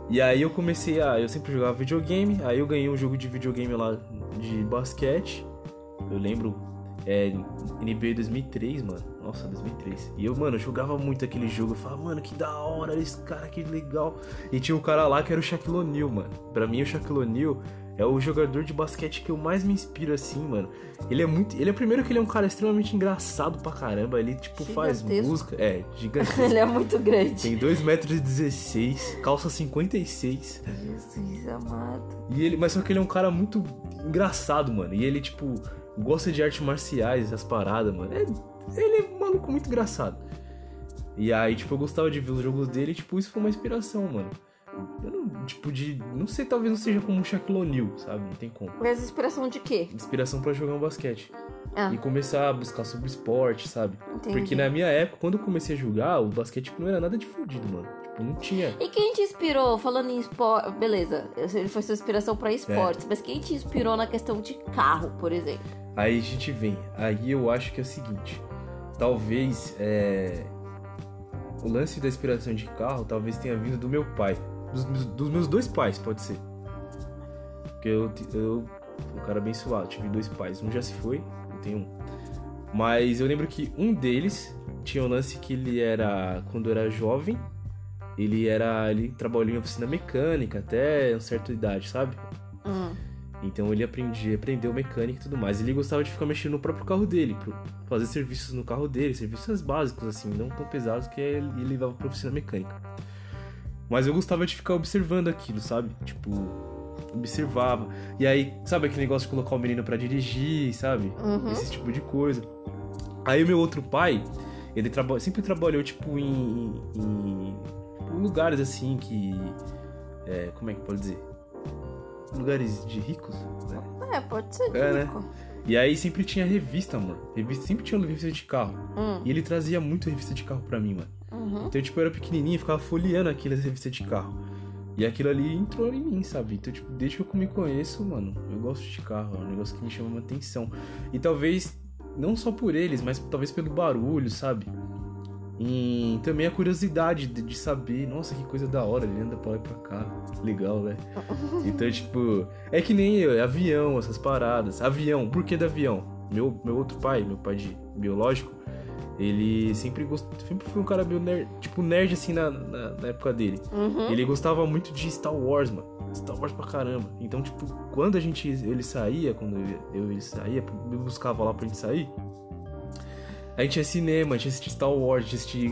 E aí eu comecei a. Eu sempre jogava videogame, aí eu ganhei um jogo de videogame lá de basquete. Eu lembro. É, NBA 2003, mano. Nossa, 2003. E eu, mano, eu jogava muito aquele jogo. Eu falava, mano, que da hora esse cara, que legal. E tinha um cara lá que era o Shaquille O'Neal, mano. Pra mim, o Shaquille O'Neal é o jogador de basquete que eu mais me inspiro assim, mano. Ele é muito. Ele é primeiro que ele é um cara extremamente engraçado pra caramba. Ele, tipo, faz Gigantesco. música. É, gigantesco. Ele é muito grande. Tem 2 metros e 16, calça 56. Jesus amado. E ele, mas só que ele é um cara muito engraçado, mano. E ele, tipo, gosta de artes marciais, essas paradas, mano. É- ele é um maluco muito engraçado. E aí, tipo, eu gostava de ver os jogos dele e, tipo, isso foi uma inspiração, mano. Eu não, tipo, de. Não sei, talvez não seja como o Shaquille O'Neal, sabe? Não tem como. Mas inspiração de quê? Inspiração pra jogar um basquete. Ah, E começar a buscar sobre esporte, sabe? entendi. Porque na minha época, quando eu comecei a jogar, o basquete tipo, não era nada de fudido, mano. Tipo, não tinha. E quem te inspirou, falando em esporte. Beleza, ele foi sua inspiração pra esportes, mas quem te inspirou na questão de carro, por exemplo? Aí a gente vem. Aí eu acho que é o seguinte. Talvez é, o lance da inspiração de carro talvez tenha vindo do meu pai. Dos, meus- dos meus dois pais, pode ser. Porque eu, eu um cara abençoado. Tive dois pais. Um já se foi, eu tenho um. Mas eu lembro que um deles tinha um lance que ele era. Quando era jovem, ele era. Ele trabalhou em oficina mecânica até uma certa idade, sabe? Hum, Então ele aprendia, aprendeu mecânica e tudo mais. Ele gostava de ficar mexendo no próprio carro dele, fazer serviços no carro dele, serviços básicos assim, não tão pesados que ele, levava pra oficina mecânica. Mas eu gostava de ficar observando aquilo, sabe? Tipo, observava. E aí, sabe aquele negócio de colocar o menino pra dirigir, sabe? Uhum. Esse tipo de coisa. Aí o meu outro pai, ele traba sempre trabalhou, tipo, em, em lugares assim que. é, como é que pode dizer? Lugares de ricos, né? É, pode ser É, né? rico. E aí sempre tinha revista, amor. Revista, sempre tinha revista de carro. Hum. E ele trazia muito revista de carro pra mim, mano. Uhum. Então, tipo, eu era pequenininho e ficava folheando aquelas revistas de carro. E aquilo ali entrou em mim, sabe? Então, tipo, desde que eu me conheço, mano, eu gosto de carro. É um negócio que me chama uma atenção. E talvez, não só por eles, mas talvez pelo barulho, sabe? E também a curiosidade de, de saber, nossa, que coisa da hora, ele anda pra lá e pra cá. Legal, né? Então, tipo, é que nem eu, é avião, essas paradas. Avião, por que do avião? Meu, meu outro pai, meu pai de biológico, ele sempre gostou, sempre foi um cara meio nerd, tipo nerd assim na, na, na época dele. Uhum. Ele gostava muito de Star Wars, mano. Star Wars pra caramba. Então, tipo, quando a gente ele saía, quando eu, eu ele saía, eu buscava lá pra gente sair, a gente tinha cinema, a gente assistia Star Wars, a gente assistia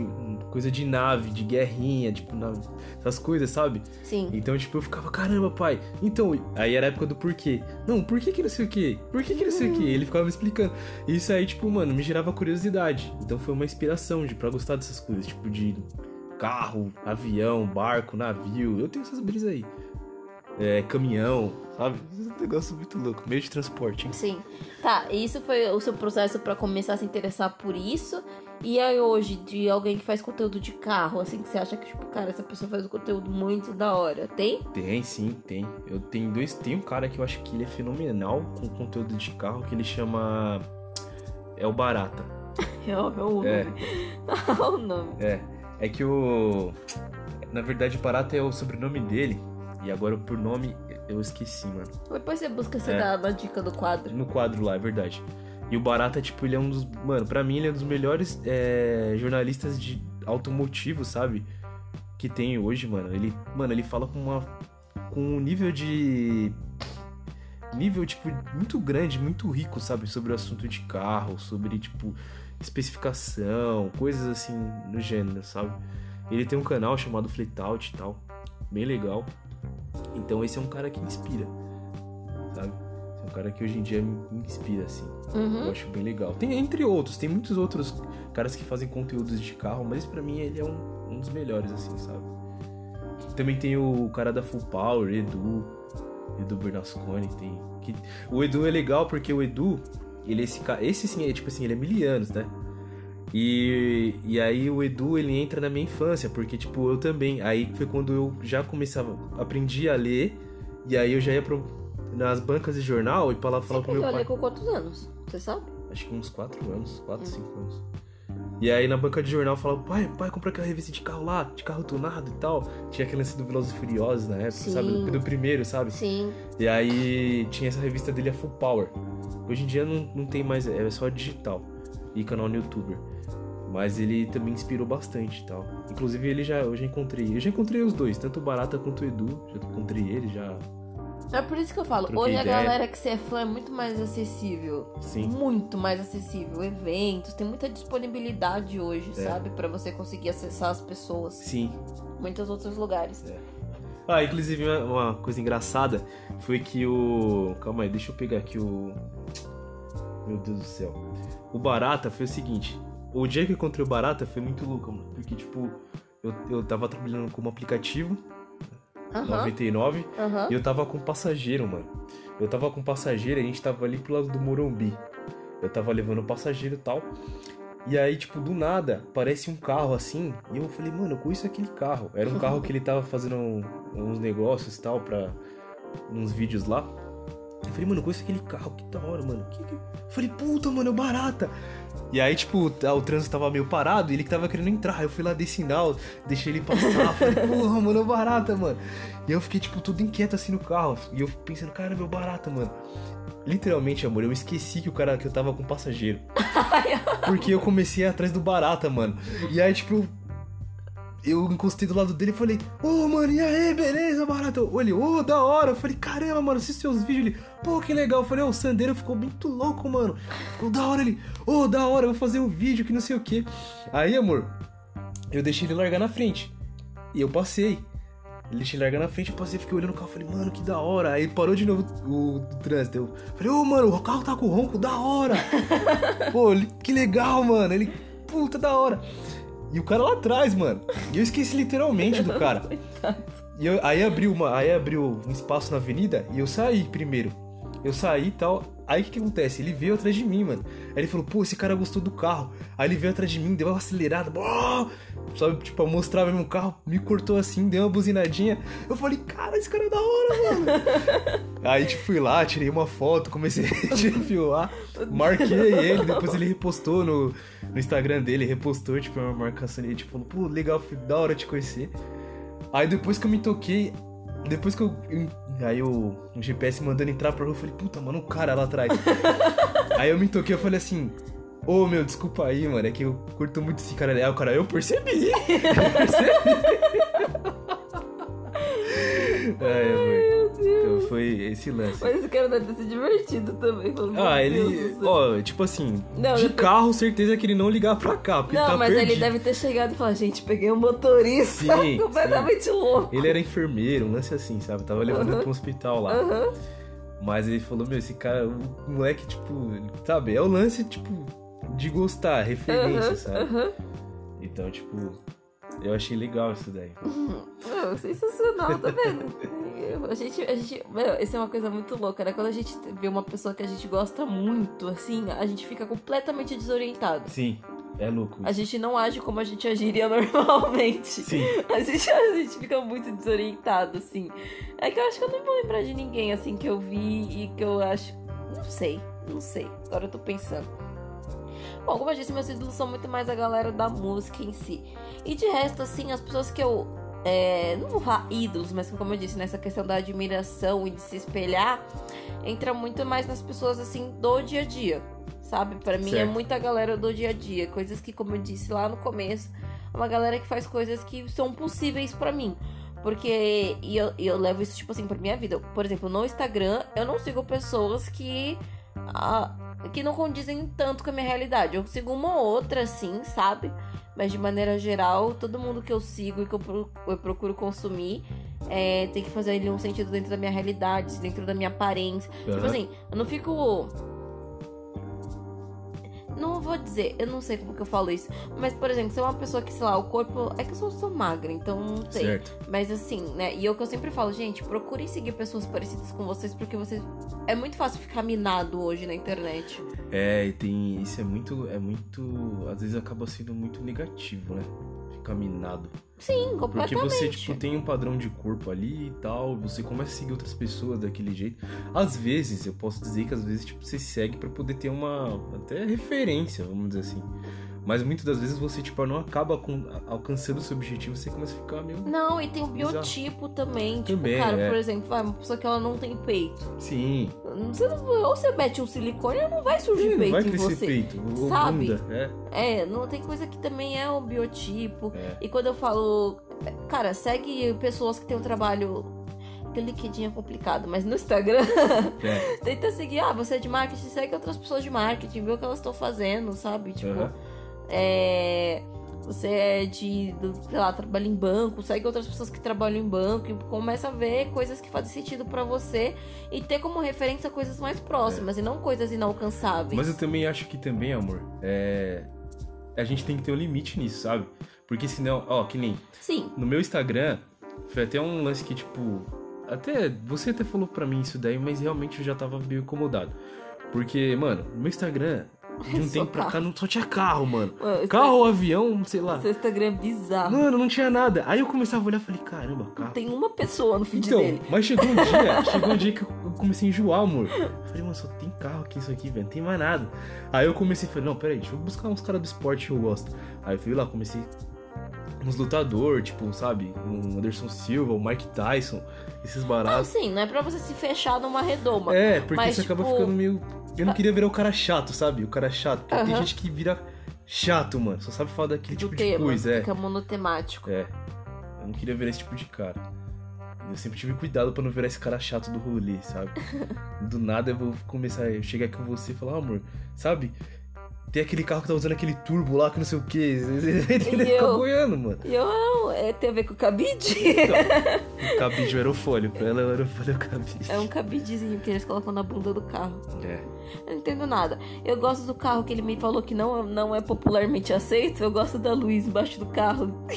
coisa de nave, de guerrinha, tipo, na- essas coisas, sabe? Sim. Então, tipo, eu ficava, caramba, pai. Então, aí era a época do porquê. Não, por que que não sei o quê? Por que que não sei o quê? Ele ficava me explicando. Isso aí, tipo, mano, me gerava curiosidade. Então foi uma inspiração de, pra gostar dessas coisas, tipo, de carro, avião, barco, navio. Eu tenho essas brisas aí. É, caminhão, sabe? É um negócio muito louco. Meio de transporte, hein? Sim. Tá, e isso foi o seu processo pra começar a se interessar por isso. E aí hoje, de alguém que faz conteúdo de carro, assim, que você acha que, tipo, cara, essa pessoa faz um conteúdo muito da hora. Tem? Tem, sim, tem. Eu tenho dois. Tem um cara que eu acho que ele é fenomenal com conteúdo de carro que ele chama. É o Barata. É o nome. É. o nome. É. É que o. Na verdade, Barata é o sobrenome dele. E agora por nome eu esqueci, mano. Depois você busca você É. dá na dica do quadro. No quadro lá, é verdade. E o Barata, tipo, ele é um dos. Mano, pra mim ele é um dos melhores é, jornalistas de automotivo, sabe? Que tem hoje, mano. Ele. Mano, ele fala com uma. Com um nível de. Nível, tipo, muito grande, muito rico, sabe? Sobre o assunto de carro, sobre, tipo, especificação, coisas assim no gênero, sabe? Ele tem um canal chamado Flatout e tal. Bem legal. Então esse é um cara que inspira, sabe? Esse é um cara que hoje em dia me me inspira, assim. Eu Uhum. acho bem legal. Tem entre outros, tem muitos outros caras que fazem conteúdos de carro, mas pra mim ele é um, um dos melhores, assim, sabe? Também tem o cara da Full Power, Edu, Edu Bernasconi, tem. Que, o Edu é legal porque o Edu, ele é esse cara. Esse sim é tipo assim, ele é milianos, né? E, e aí o Edu ele entra na minha infância, porque tipo, eu também. Aí foi quando eu já começava, aprendi a ler, e aí eu já ia pro, nas bancas de jornal e pra lá falar Você pro meu pai. ali com quantos anos? Você sabe? Acho que uns 4 anos, 4, Hum. 5 anos. E aí na banca de jornal falava, pai, pai, compra aquela revista de carro lá, de carro tunado e tal. Tinha aquele lance do Velozes e Furiosos na época, Sim. sabe? Do, do primeiro, sabe? Sim. E aí tinha essa revista dele, a Full Power. Hoje em dia não, não tem mais, é só digital e canal no YouTuber. Mas ele também inspirou bastante e tal. Inclusive ele já, eu já encontrei, eu já encontrei os dois, tanto o Barata quanto o Edu. Já encontrei ele, já. É por isso que eu falo, hoje a ideia. galera que você é fã é muito mais acessível. Sim. Muito mais acessível. Eventos, tem muita disponibilidade hoje, É. sabe? Pra você conseguir acessar as pessoas. Sim. Muitos outros lugares. Ah, inclusive uma, uma coisa engraçada foi que o. Calma aí, deixa eu pegar aqui o. Meu Deus do céu. O Barata foi o seguinte. O dia que eu encontrei o Barata foi muito louco, mano. Porque, tipo, eu, eu tava trabalhando como aplicativo, Aham, 99, aham. e eu tava com passageiro, mano. Eu tava com passageiro e a gente tava ali pro lado do Morumbi. Eu tava levando passageiro e tal. E aí, tipo, do nada, parece um carro assim. E eu falei, mano, eu conheço aquele carro. Era um carro que ele tava fazendo um- uns negócios e tal, pra. uns vídeos lá. Eu falei, mano, eu conheço aquele carro, que da hora, mano. Que, que... Eu falei, puta, mano, é o barata. E aí, tipo, o trânsito tava meio parado e ele que tava querendo entrar. Eu fui lá, dei sinal, deixei ele passar. Falei, porra, mano, é o barata, mano. E eu fiquei, tipo, tudo inquieto assim no carro. E eu pensando, cara, meu barata, mano. Literalmente, amor, eu esqueci que o cara que eu tava com passageiro. Porque eu comecei atrás do barata, mano. E aí, tipo, eu, eu encostei do lado dele e falei, ô, mano, e aí, beleza, barata? Ele, ô, da hora. Eu falei, caramba, mano, assisti seus vídeos. Ele, pô, que legal. Eu falei, ô, o Sandeiro ficou muito louco, mano. Ficou da hora. Ele, ô, da hora, eu vou fazer um vídeo que não sei o que. Aí, amor, eu deixei ele largar na frente. E eu passei. Ele deixei largar na frente, eu passei, fiquei olhando o carro, falei, mano, que da hora. Aí parou de novo o, o trânsito. Eu falei, ô, mano, o carro tá com ronco, da hora. Pô, ele- que legal, mano. Ele, puta, da hora. E o cara lá atrás, mano. E eu esqueci literalmente do cara. E eu- aí abriu uma, aí abriu um espaço na avenida e eu saí primeiro. Eu saí e tal. Aí o que, que acontece? Ele veio atrás de mim, mano. Aí ele falou, pô, esse cara gostou do carro. Aí ele veio atrás de mim, deu uma acelerada. Sabe, tipo, a mostrar mesmo o carro, me cortou assim, deu uma buzinadinha. Eu falei, cara, esse cara é da hora, mano. Aí, tipo, fui lá, tirei uma foto, comecei a filmar, marquei ele, depois ele repostou no, no Instagram dele, repostou, tipo, uma marcação ali, tipo, falou, pô, legal, da hora te conhecer. Aí depois que eu me toquei, depois que eu. Aí o, o GPS mandando entrar pra rua, eu falei, puta, mano, o cara lá atrás. aí eu me toquei, eu falei assim. Ô oh, meu, desculpa aí, mano. É que eu curto muito esse cara. Aí o cara, eu percebi! Eu percebi! Ai, amor. Então foi esse lance. Mas esse cara deve ter se divertido também. Falando, ah, ele. Ó, tipo assim, não, de carro, certeza que ele não ligar pra cá. Porque não, tá mas perdido. ele deve ter chegado e falado, gente, peguei um motorista sim, completamente sim. louco. Ele era enfermeiro, um lance assim, sabe? Tava levando ele pro hospital lá. Uhum. Mas ele falou, meu, esse cara, o moleque, tipo, sabe? É o lance, tipo, de gostar, referência, uhum, sabe? Uhum. Então, tipo, eu achei legal isso daí. Meu, sensacional, tá vendo? A gente, a gente. Meu, isso é uma coisa muito louca, né? Quando a gente vê uma pessoa que a gente gosta muito, assim, a gente fica completamente desorientado. Sim. É louco. A gente não age como a gente agiria normalmente. Sim. A gente, a gente fica muito desorientado, assim. É que eu acho que eu não vou lembrar de ninguém, assim, que eu vi e que eu acho. Não sei, não sei. Agora eu tô pensando. Bom, como eu disse, meus ídolos são muito mais a galera da música em si. E de resto, assim, as pessoas que eu. É, não vou falar ídolos, mas como eu disse, nessa questão da admiração e de se espelhar, entra muito mais nas pessoas, assim, do dia a dia. Sabe? Para mim é Certo. muita galera do dia a dia. Coisas que, como eu disse lá no começo, é uma galera que faz coisas que são possíveis pra mim. Porque e eu, eu levo isso, tipo assim, pra minha vida. Por exemplo, no Instagram, eu não sigo pessoas que. ah, que não condizem tanto com a minha realidade. Eu sigo uma ou outra, assim, sabe? Mas de maneira geral, todo mundo que eu sigo e que eu, pro- eu procuro consumir é, tem que fazer ali um sentido dentro da minha realidade, dentro da minha aparência. Tipo Aham. assim, eu não fico. Não vou dizer, eu não sei como que eu falo isso. Mas, por exemplo, se é uma pessoa que, sei lá, o corpo. É que eu sou, sou magra, então não sei. Certo. Mas assim, né? E é o que eu sempre falo, gente, procurem seguir pessoas parecidas com vocês, porque vocês. É muito fácil ficar minado hoje na internet. É, e tem. Isso é muito. É muito. Às vezes acaba sendo muito negativo, né? Ficar minado. Sim, Porque completamente. você, tipo, tem um padrão de corpo ali e tal, você começa a seguir outras pessoas daquele jeito. Às vezes, eu posso dizer que às vezes, tipo, você segue pra poder ter uma até referência, vamos dizer assim. Mas muitas das vezes você, tipo, não acaba com- alcançando o seu objetivo, você começa a ficar meio. Não, e tem o biotipo também. Tipo, Também, cara, é. por exemplo, vai, uma pessoa que ela não tem peito. Sim. Você não, ou você mete um silicone não vai surgir Não peito vai em você. peito. Sabe? bunda, é. É, não tem coisa que também é o biotipo. É. E quando eu falo, cara, segue pessoas que têm um trabalho. Aquele LinkedIn é complicado, mas no Instagram, É. tenta seguir. Ah, você é de marketing, segue outras pessoas de marketing, vê o que elas estão fazendo, sabe? Tipo. É. Você é de, do, sei lá, trabalha em banco, segue outras pessoas que trabalham em banco e começa a ver coisas que fazem sentido pra você e ter como referência coisas mais próximas e não coisas inalcançáveis. Mas eu também acho que também, amor, é. A gente tem que ter um limite nisso, sabe? Porque senão, ó, que nem Sim, no meu Instagram, foi até um lance que, tipo. Até. Você até falou pra mim isso daí, mas realmente eu já tava meio incomodado. Porque, mano, no meu Instagram, de um tempo pra cá, não só tinha carro, mano. Mano, Carro ou avião, sei lá. seu Instagram é bizarro. Mano, não tinha nada. Aí eu começava a olhar e falei, caramba, carro. Tem uma pessoa no feed Então, dele. mas chegou um dia, chegou um dia que eu eu comecei a enjoar, amor. Falei, mano, só tem carro aqui, isso aqui, velho, não tem mais nada. Aí eu comecei a falar, não, peraí, deixa eu buscar uns caras do esporte que eu gosto. Aí eu fui lá, comecei uns lutador, tipo, sabe, um Anderson Silva, o Mike Tyson, esses Não, baratos. sim, não é pra você se fechar numa redoma. É, porque mas, você acaba tipo, ficando meio. Eu não queria virar o cara chato, sabe? O cara chato. Porque tem gente que vira chato, mano. Só sabe falar daquele do tipo de tema, coisa, é. fica monotemático. É. Eu não queria virar esse tipo de cara. Eu sempre tive cuidado pra não virar esse cara chato do rolê, sabe? Do nada eu vou começar a chegar aqui com você e falar, "Ah, amor, sabe? Tem aquele carro que tá usando aquele turbo lá, que não sei o que. Ele fica eu? boiando, mano. E eu, não, é, tem a ver com o cabide? O cabide é o aerofólio, pra ela o aerofólio é o cabide. É um cabidezinho que eles colocam na bunda do carro. É. Eu não entendo nada. Eu gosto do carro que ele me falou que não, não é popularmente aceito. Eu gosto da luz embaixo do carro.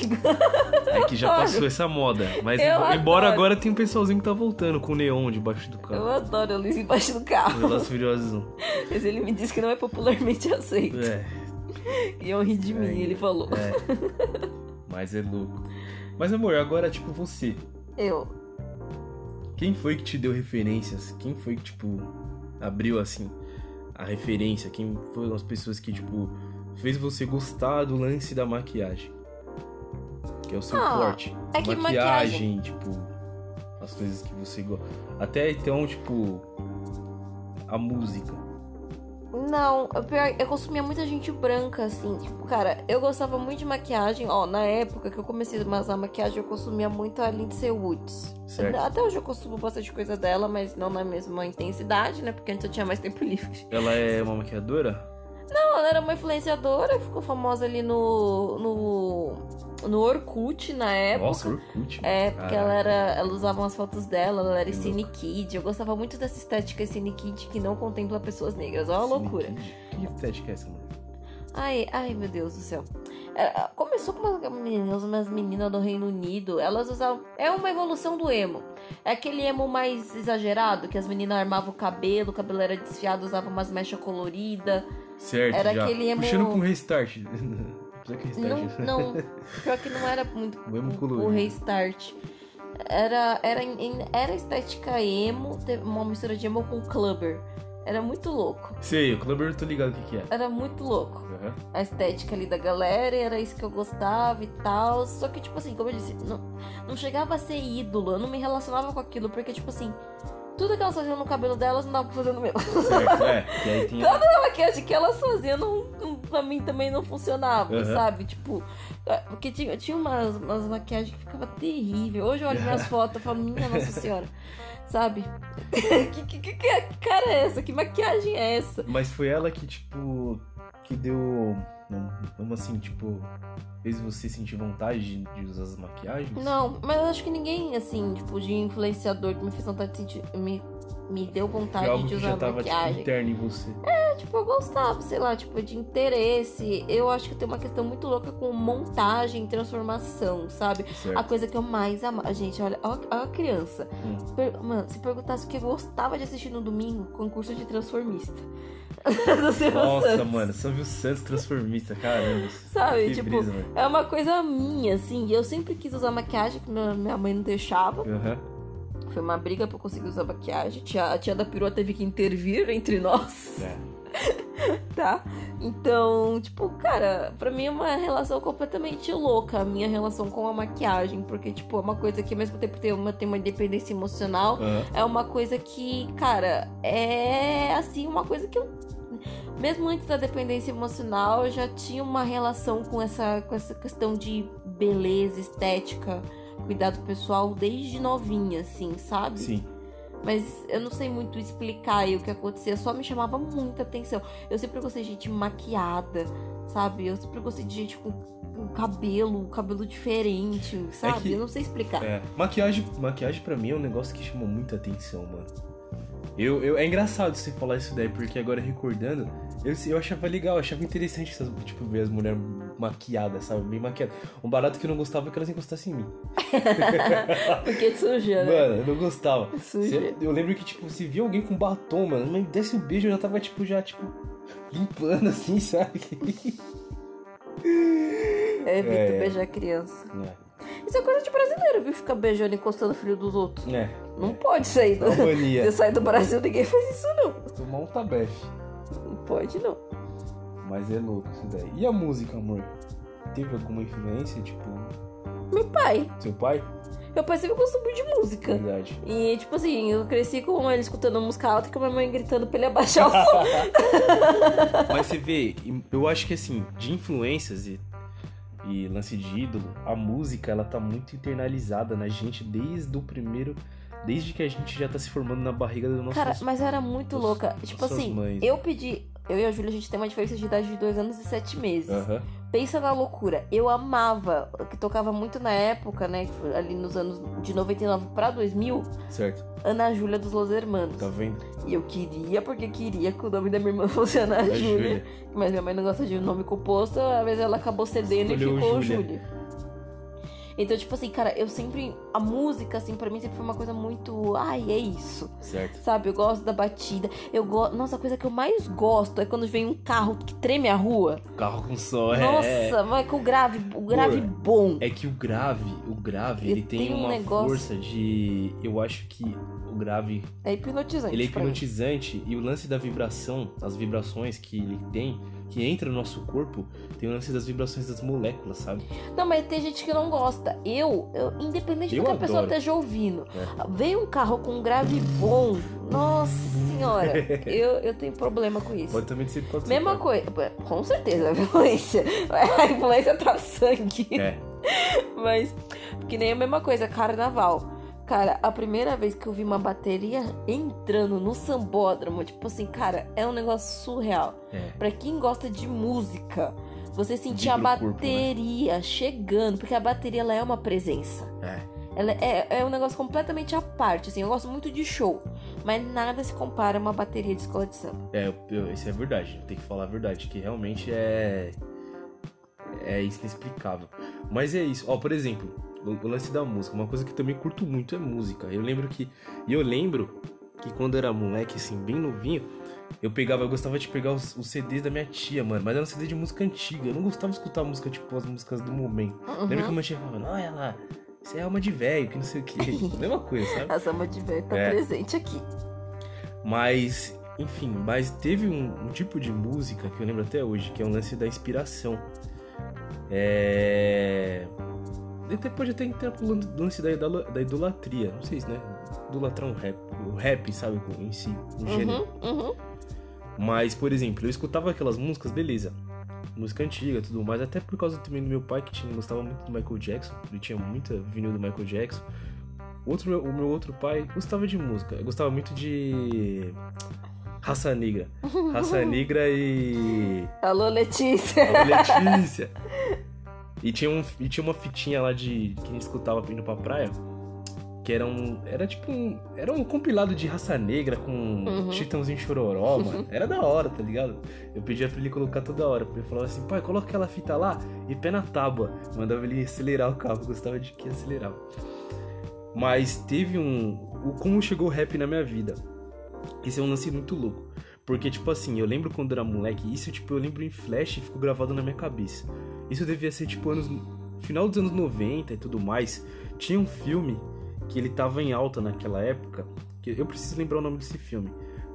É que já passou essa moda. Mas Eu embo- embora adoro. agora tem um pessoalzinho que tá voltando com neon debaixo do Eu carro. adoro a luz embaixo do carro. Velozes Furiosos 1. Mas ele me disse que não é popularmente aceito. É, E eu ri de mim, É, ele falou. é. Mas é louco. Mas amor, agora tipo você. Eu. Quem foi que te deu referências? Quem foi que, tipo, abriu assim a referência? Quem foram as pessoas que, tipo, fez você gostar do lance da maquiagem? Que é o seu Ah, forte. é que maquiagem, tipo, as coisas que você gosta. Até então, tipo, a música. Não, eu, pior- eu consumia muita gente branca, assim. Tipo, cara, eu gostava muito de maquiagem. Ó, na época que eu comecei a usar maquiagem, eu consumia muito a Lindsay Woods. Certo. Até hoje eu consumo bastante coisa dela, mas não na mesma intensidade, né? Porque antes eu tinha mais tempo livre. Ela é uma maquiadora? Não, ela era uma influenciadora, ficou famosa ali no. no. no Orkut na época. Nossa, Orkut. É, porque Caraca. ela era. Ela usava umas fotos dela, ela era Cine Kid. Eu gostava muito dessa estética Cine Kid que não contempla pessoas negras. Olha a Cine loucura. Kid. Que estética é essa, mano? Ai, ai, meu Deus do céu. É, começou com umas meninas, umas meninas do Reino Unido. Elas usavam. É uma evolução do emo. É aquele emo mais exagerado, que as meninas armavam o cabelo, o cabelo era desfiado, usavam umas mechas coloridas. Certo, Era já. aquele emo- Puxando com restart. Que Não, restart? não. Pior que não era muito O emo colorido. o restart. Era, era, era estética emo, uma mistura de emo com clubber. Era muito louco. Sei, o Clubber eu tô ligado o que, que é. Era muito louco. Aham. a estética ali da galera, era isso que eu gostava e tal. Só que, tipo assim, como eu disse, não, não chegava a ser ídolo, eu não me relacionava com aquilo, porque, tipo assim, tudo que elas faziam no cabelo delas não dava pra fazer no meu. Certo, é. Que aí tem a... A maquiagem que elas faziam, não, não, pra mim também não funcionava, Uhum. sabe? Tipo, é, porque tinha, tinha umas, umas maquiagens que ficava terrível. Hoje eu olho minhas fotos e falo, minha Nossa Senhora, sabe? que, que, que, que cara é essa? Que maquiagem é essa? Mas foi ela que, tipo, que deu. Vamos assim, tipo, fez você sentir vontade de, usar as maquiagens? Não, mas eu acho que ninguém, assim, tipo, de influenciador que me fez vontade de sentir. Me, me deu vontade algo de que usar já tava, tipo, maquiagem. interno em você. É, tipo, eu gostava, sei lá, tipo, de interesse. Eu acho que tem uma questão muito louca com montagem e transformação, sabe? A Certo. coisa que eu mais amava. Gente, olha, olha a criança. Hum. Per- Mano, se perguntasse o que eu gostava de assistir no domingo, concurso de transformista. Nossa, Santos. mano, Silvio Santos transformista, caramba. Sabe, Que tipo, brisa, é uma coisa minha, assim. Eu sempre quis usar maquiagem, que minha mãe não deixava. Aham. Foi uma briga pra conseguir usar maquiagem. Tia- A tia da perua teve que intervir entre nós, É. tá? Então, tipo, cara, pra mim é uma relação completamente louca a minha relação com a maquiagem. Porque, tipo, é uma coisa que ao mesmo tempo tem uma, tem uma independência emocional. Aham. É uma coisa que, cara, é assim, uma coisa que eu. Mesmo antes da dependência emocional, eu já tinha uma relação com essa, com essa questão de beleza, estética, cuidado pessoal desde novinha, assim, sabe? Sim. Mas eu não sei muito explicar aí o que acontecia, só me chamava muita atenção. Eu sempre gostei de gente maquiada, sabe? Eu sempre gostei de gente com, com cabelo, cabelo diferente, sabe? que- Eu não sei explicar. É, maquiagem, maquiagem pra mim é um negócio que chama muita atenção, mano. Eu, eu, é engraçado você falar isso daí, porque agora recordando, eu, eu achava legal, eu achava interessante essas, tipo, ver as mulheres maquiadas, sabe? Bem maquiadas. Um barato que eu não gostava é que elas encostassem em mim. Porque suja, né? Mano, eu não gostava. Suja. Se- eu lembro que, tipo, se via alguém com batom, mano, mas desse um beijo eu já tava, tipo, já, tipo, limpando assim, sabe? É, evito É, beijar criança. É. Isso é coisa de brasileiro, viu? Ficar beijando e encostando o filho dos outros. É. Não pode sair. É uma mania. Você sai do Brasil, ninguém faz isso, não. Tomar um tabefe. Pode, não. Mas é louco isso daí. E a música, amor? Teve alguma influência, tipo, Meu pai. seu pai? Meu pai sempre gostou muito de música. Verdade. E, tipo assim, eu cresci com ele escutando música alta e com a minha mãe gritando pra ele abaixar o som. Mas você vê, eu acho que assim, de influências e, e lance de ídolo, a música ela tá muito internalizada na gente desde o primeiro. Desde que a gente já tá se formando na barriga das nossas. Cara, mas era muito louca. Tipo assim, mães. eu pedi. Eu e a Júlia, a gente tem uma diferença de idade de dois anos e sete meses. Aham. Pensa na loucura. Eu amava, que tocava muito na época, né? Ali nos anos de 99 pra 2000, Certo. Ana Júlia dos Los Hermanos. Tá vendo? E eu queria, porque queria que o nome da minha irmã fosse Ana É Júlia. Júlia. Mas minha mãe não gosta de nome composto, às vezes ela acabou cedendo Escolheu e ficou Júlia. Júlia. Então, tipo assim, cara, eu sempre. A música, assim, pra mim sempre foi uma coisa muito. Ai, é isso. Certo. Sabe? Eu gosto da batida. Eu gosto. Nossa, a coisa que eu mais gosto é quando vem um carro que treme a rua. Carro com som, é. Nossa, mas com o grave, o grave Pô, bom. É que o grave, o grave, ele tem um uma negócio- força de. Eu acho que o grave É hipnotizante. Ele é hipnotizante e o lance da vibração, as vibrações que ele tem, que entra no nosso corpo, tem o lance das vibrações das moléculas, sabe? Não, mas tem gente que não gosta. Eu, eu independente Eu do que a pessoa adoro. esteja ouvindo, É. veio um carro com um grave bom. Nossa senhora, eu, eu tenho problema com isso. Pode também ser pode ser Mesma claro. coisa, com certeza, a influência. A influência tá sangue. É, Mas, que nem a mesma coisa, carnaval. Cara, a primeira vez que eu vi uma bateria entrando no sambódromo, tipo assim, cara, é um negócio surreal. é. Pra quem gosta de música, você sentir a o corpo, né? bateria chegando, porque a bateria ela é uma presença. É. Ela é, é um negócio completamente à parte, assim. Eu gosto muito de show, mas nada se compara a uma bateria de escola de samba. É, eu- eu- isso é verdade, eu tenho que falar a verdade, que realmente é. É inexplicável. Mas é isso, ó, por exemplo, o, lance da música, uma coisa que eu também curto muito é música. Eu lembro que. E eu lembro que quando eu era moleque, assim, bem novinho, eu pegava, eu gostava de pegar os, os CDs da minha tia, mano, mas era um CD de música antiga. Eu não gostava de escutar música, tipo, as músicas do momento. Lembra que a Uhum. minha tia falava, olha lá, isso é alma de velho, que não sei o que. Mesma coisa, sabe? A samba de velho tá É. presente aqui. Mas, enfim, mas teve um, um tipo de música que eu lembro até hoje, que é o lance da inspiração. É. Até pode até entrar pro lan- lance da, idolo- da idolatria, não sei se, né? Idolatrar um rap, o rap, sabe, em si, o gênero. Uhum, uhum. Mas, por exemplo, eu escutava aquelas músicas, beleza. Música antiga tudo mais, até por causa também do meu pai, que tinha, gostava muito do Michael Jackson. Ele tinha muita vinil do Michael Jackson. Outro, o meu outro pai gostava de música. Eu gostava muito de. Raça Negra. Raça Negra e. Alô, Letícia. Alô, Letícia. E tinha, um, e tinha uma fitinha lá de. que a gente escutava indo pra praia. Que era um. Era tipo um. Era um compilado de raça negra com Uhum. Chitãozinho Chororó, mano. Era da hora, tá ligado? Eu pedia pra ele colocar toda hora. Ele falava assim, pai, coloca aquela fita lá e pé na tábua. Mandava ele acelerar o carro, gostava de que acelerava. Mas teve um. O, como chegou o rap na minha vida? Esse é um lance muito louco. Porque, tipo assim, eu lembro quando era moleque, isso, tipo, eu lembro em flash e ficou gravado na minha cabeça. Isso devia ser, tipo, anos. Final dos anos 90 e tudo mais. Tinha um filme que ele tava em alta naquela época. Que eu preciso lembrar o nome desse filme.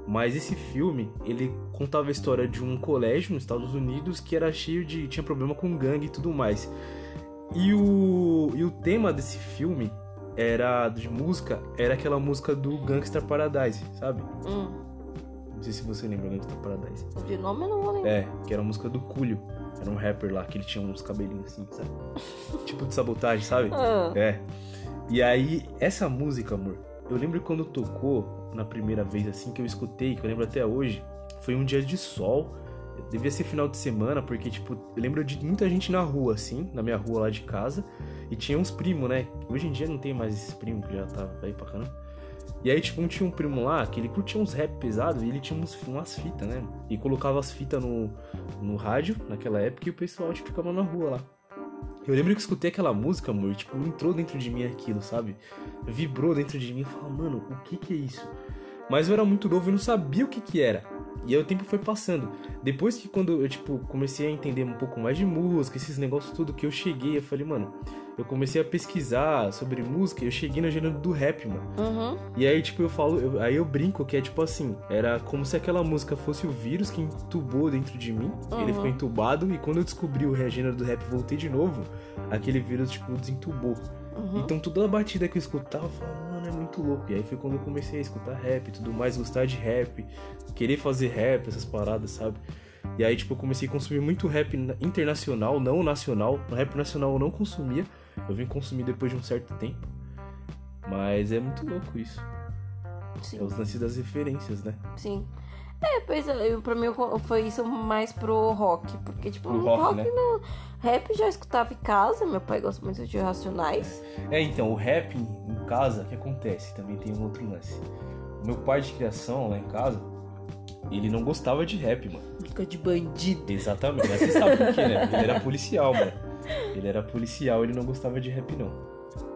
Mas esse filme, ele contava a história de um colégio nos Estados Unidos que era cheio de. tinha problema com gangue e tudo mais. E o, e o tema desse filme era de música, era aquela música do Gangsta Paradise, sabe? Hum, Não sei se você lembra Gangsta Paradise. de nome eu não vou lembrar. É, que era a música do Coolio. Era um rapper lá que ele tinha uns cabelinhos assim, sabe? tipo de sabotagem, sabe? Ah, É. E aí, essa música, amor, eu lembro quando tocou na primeira vez assim que eu escutei, que eu lembro até hoje, foi um dia de sol. Devia ser final de semana, porque, tipo, eu lembro de muita gente na rua, assim, na minha rua lá de casa. E tinha uns primos, né? Hoje em dia não tem mais esses primos, que já tá aí pra caramba. E aí, tipo, tinha um primo lá que ele curtia uns rap pesados e ele tinha umas fitas, né? E colocava as fitas no, no rádio naquela época e o pessoal, tipo, ficava na rua lá. Eu lembro que eu escutei aquela música, amor, tipo, entrou dentro de mim aquilo, sabe? Vibrou dentro de mim e falei, mano, o que que é isso? Mas eu era muito novo e não sabia o que que era. E aí o tempo foi passando. Depois que quando eu, tipo, comecei a entender um pouco mais de música, esses negócios tudo que eu cheguei, eu falei, mano, eu comecei a pesquisar sobre música e eu cheguei no gênero do rap, mano. uhum. E aí, tipo, eu falo, eu- aí eu brinco que é tipo assim, era como se aquela música fosse o vírus que entubou dentro de mim. Ele Uhum. ficou entubado e quando eu descobri o gênero do rap e voltei de novo, aquele vírus, tipo, desentubou. Uhum. Então toda a batida que eu escutava, eu falava, mano, é muito louco. E aí foi quando eu comecei a escutar rap e tudo mais, gostar de rap, querer fazer rap, essas paradas, sabe? E aí, tipo, eu comecei a consumir muito rap na- internacional, não nacional. No rap nacional eu não consumia. Eu vim consumir depois de um certo tempo. Mas é muito louco isso. Sim. É os lances das referências, né? Sim. É, pois é, eu- pra mim foi isso mais pro rock. Porque, tipo, Pro o rock, rock, né? no. Rap já escutava em casa, meu pai gosta muito de Racionais. É, então, o rap em casa, o que acontece? Também tem um outro lance. O meu pai de criação lá em casa, ele não gostava de rap, mano. Música de bandido. Exatamente, mas você sabe por quê, né? Ele era policial, mano. Ele era policial, ele não gostava de rap, não.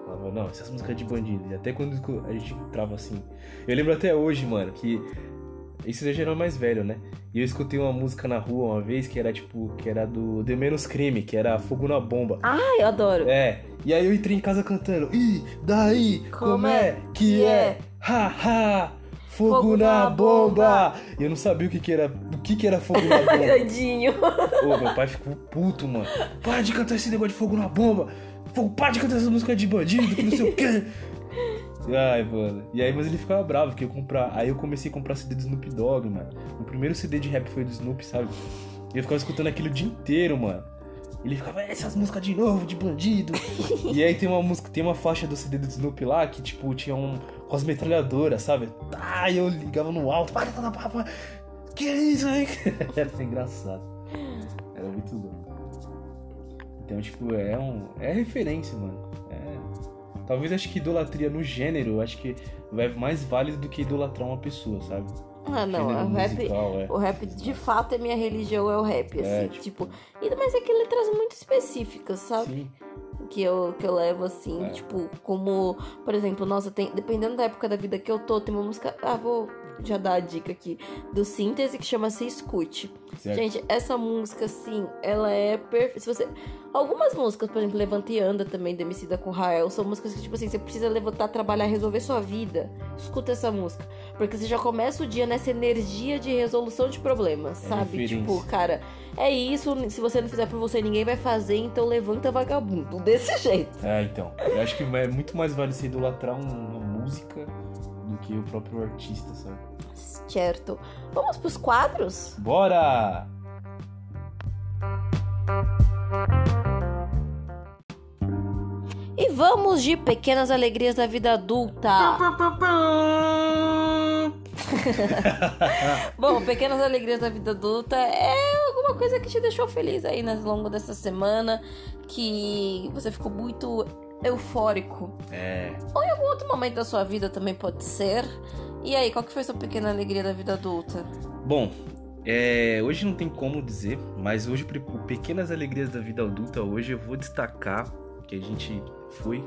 Falava, não, essas músicas de bandido. E até quando a gente entrava assim. Eu lembro até hoje, mano, que. Isso já era mais velho, né? E eu escutei uma música na rua uma vez que era tipo. Que era do The Menos Crime, que era Fogo na Bomba. Ai, eu adoro. É, e aí eu entrei em casa cantando. Ih, daí, como, é que é? Ha, ha, fogo, Fogo na na bomba. E eu não sabia o que que era, o que que era fogo na bomba. Tadinho. Ô, meu pai ficou puto, mano. Para de cantar esse negócio de fogo na bomba. Fogo, para de cantar essa música de bandido, que não sei o quê. Ai, mano. E aí, mas ele ficava bravo, porque eu comprar. Aí eu comecei a comprar CD do Snoop Dogg, mano. O primeiro CD de rap foi do Snoop, sabe? E eu ficava escutando aquilo o dia inteiro, mano. Ele ficava, "É, essas músicas de novo, de bandido. e aí tem uma música, tem uma faixa do CD do Snoop lá que, tipo, tinha um. com as metralhadoras, sabe? Ah, eu ligava no alto. Que é isso aí? Era engraçado. Era muito louco. Então, tipo, é um. É referência, mano. É. Talvez acho que idolatria no gênero, acho que é mais válido do que idolatrar uma pessoa, sabe? Ah, não, Gênero o rap. musical, é. O rap, de fato, é minha religião, é o rap, assim, É, tipo... e- Mas é que letras muito específicas, sabe? Sim. Que eu, que eu levo, assim, É. tipo, como... Por exemplo, nossa, tem, dependendo da época da vida que eu tô, tem uma música... Ah, vou já dar a dica aqui. Do Síntese, que chama Se Escute. Certo. Gente, essa música, assim, ela é perfeita. Se você... Algumas músicas, por exemplo, Levanta e Anda também, do Emicida com Rael, são músicas que, tipo assim, você precisa levantar, trabalhar, resolver sua vida. Escuta essa música. Porque você já começa o dia nessa energia de resolução de problemas, É sabe? referência. Tipo, cara, é isso, se você não fizer por você, ninguém vai fazer, então levanta vagabundo. Desse jeito. É, então. Eu acho que é muito mais válido você idolatrar um- uma música que o próprio artista, sabe? Certo. Vamos pros quadros? Bora! E vamos de pequenas alegrias da vida adulta. Bom, pequenas alegrias da vida adulta é alguma coisa que te deixou feliz aí né, ao longo dessa semana, que você ficou muito eufórico. É. Em algum outro momento da sua vida também pode ser. E aí, qual que foi sua pequena alegria da vida adulta? Bom, é, hoje não tem como dizer, mas hoje, por por pequenas alegrias da vida adulta, hoje eu vou destacar que a gente foi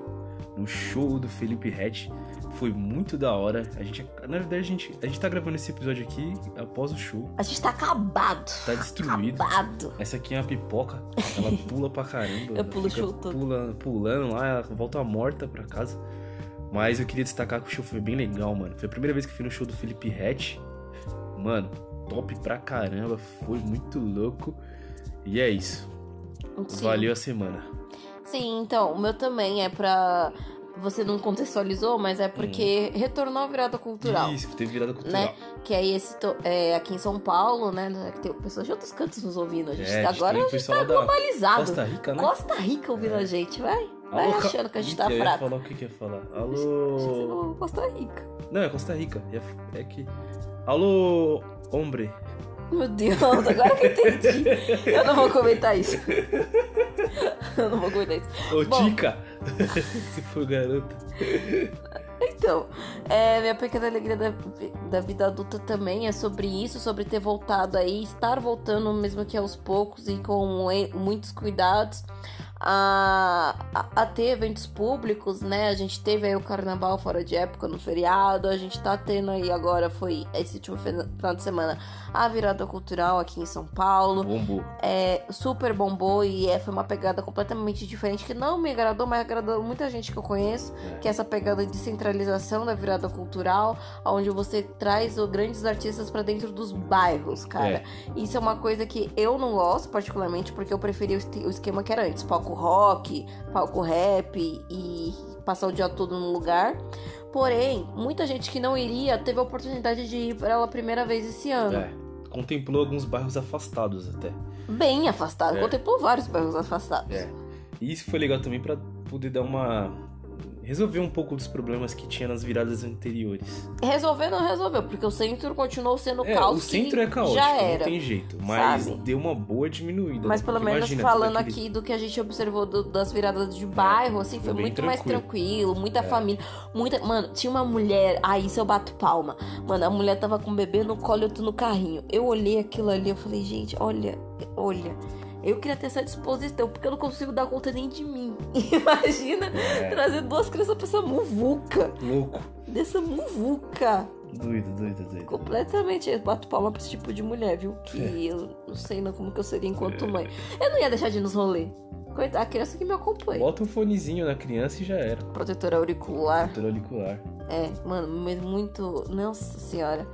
no show do Felipe Rett. Foi muito da hora. A gente, na verdade, a gente, a gente tá gravando esse episódio aqui após o show. A gente tá acabado. Tá destruído. Acabado. Essa aqui é uma pipoca. Ela pula pra caramba. Eu pulo o show todo. Pula, pulando lá, ela volta morta pra casa. Mas eu queria destacar que o show foi bem legal, mano. Foi a primeira vez que eu fui no show do Felipe Rett. Mano, top pra caramba. Foi muito louco. E é isso. Sim. Valeu a semana. Sim, então, o meu também é pra. Você não contextualizou, mas é porque retornou a virada cultural. Isso, teve virada cultural. Né? Que aí esse to- é, aqui em São Paulo, né? Que tem pessoas de outros cantos nos ouvindo. A gente, É, agora tem a gente tá globalizado. Costa Rica, né? Costa Rica ouvindo É. a gente, vai. Vai Alô, achando que a gente tá eu ia fraco. falar o que que eu ia falar. Alô. Costa Rica. Não, é Costa Rica. É, é que. Alô, hombre. Meu Deus, agora que eu entendi. Eu não vou comentar isso. Eu não vou comentar isso. Ô, Bom. Tica! Se for garota. Então, é, minha pequena alegria da, da vida adulta também é sobre isso, sobre ter voltado aí, estar voltando mesmo que aos poucos e com muitos cuidados a, a, a ter eventos públicos, né? A gente teve aí o carnaval fora de época no feriado, a gente tá tendo aí agora, foi esse último final de semana, a virada cultural aqui em São Paulo Bombou. é, super bombou e é, foi uma pegada completamente diferente que não me agradou, mas agradou muita gente que eu conheço, que é essa pegada de centralização da virada cultural, onde você traz o- grandes artistas pra dentro dos bairros, cara. É. Isso é uma coisa que eu não gosto particularmente, porque eu preferia o esquema que era antes, palco rock, palco rap e passar o dia todo num lugar. Porém, muita gente que não iria teve a oportunidade de ir pela primeira vez esse ano. É. Contemplou alguns bairros afastados até. Bem afastado. É. Contemplou vários bairros afastados. É. E isso foi legal também pra poder dar uma resolveu um pouco dos problemas que tinha nas viradas anteriores. Resolver não resolveu, porque o centro continuou sendo É, caos. o centro é caótico, Já não era. tem jeito. Mas sabe? deu uma boa diminuída. Mas né? pelo menos imagina, falando aquele- aqui do que a gente observou do- das viradas de bairro, assim, foi muito mais tranquilo. tranquilo, muita É. família, muita. Mano, tinha uma mulher, aí isso eu bato palma. Mano, a mulher tava com o bebê no colo e tô no carrinho. Eu olhei aquilo ali, eu falei, gente, olha, olha. Eu queria ter essa disposição, porque eu não consigo dar conta nem de mim. Imagina É. trazer duas crianças pra essa muvuca. Louco. Dessa muvuca. Doido, doido, doido. Completamente. Eu bato palma pra esse tipo de mulher, viu? Que eu não sei não como que eu seria enquanto mãe. Eu não ia deixar de ir nos rolê. Coitada, a criança que me acompanha. Bota um fonezinho na criança e já era. Protetor auricular. Doutor auricular. É, mano, mas muito. Nossa senhora.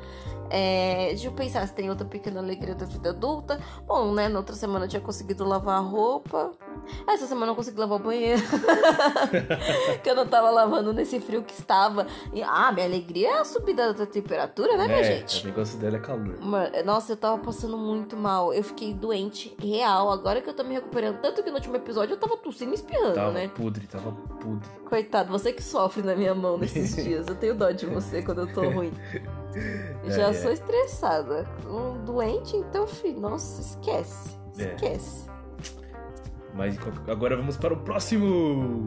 É, deixa eu pensar se tem outra pequena alegria da vida adulta. Bom, né? Na outra semana eu tinha conseguido lavar a roupa. Essa semana eu consegui lavar o banheiro. que eu não tava lavando nesse frio que estava. E, ah, minha alegria é a subida da temperatura, né, minha é, gente? o negócio dela é calor. Nossa, eu tava passando muito mal. Eu fiquei doente, real. Agora que eu tô me recuperando. Tanto que no último episódio eu tava tossindo e espirrando, Tava né? podre, tava podre. Coitado, você que sofre na minha mão nesses dias. Eu tenho dó de você quando eu tô ruim. Já é. Sou estressada. Um doente, então, filho, nossa, esquece. É. Esquece. Mas agora vamos para o próximo!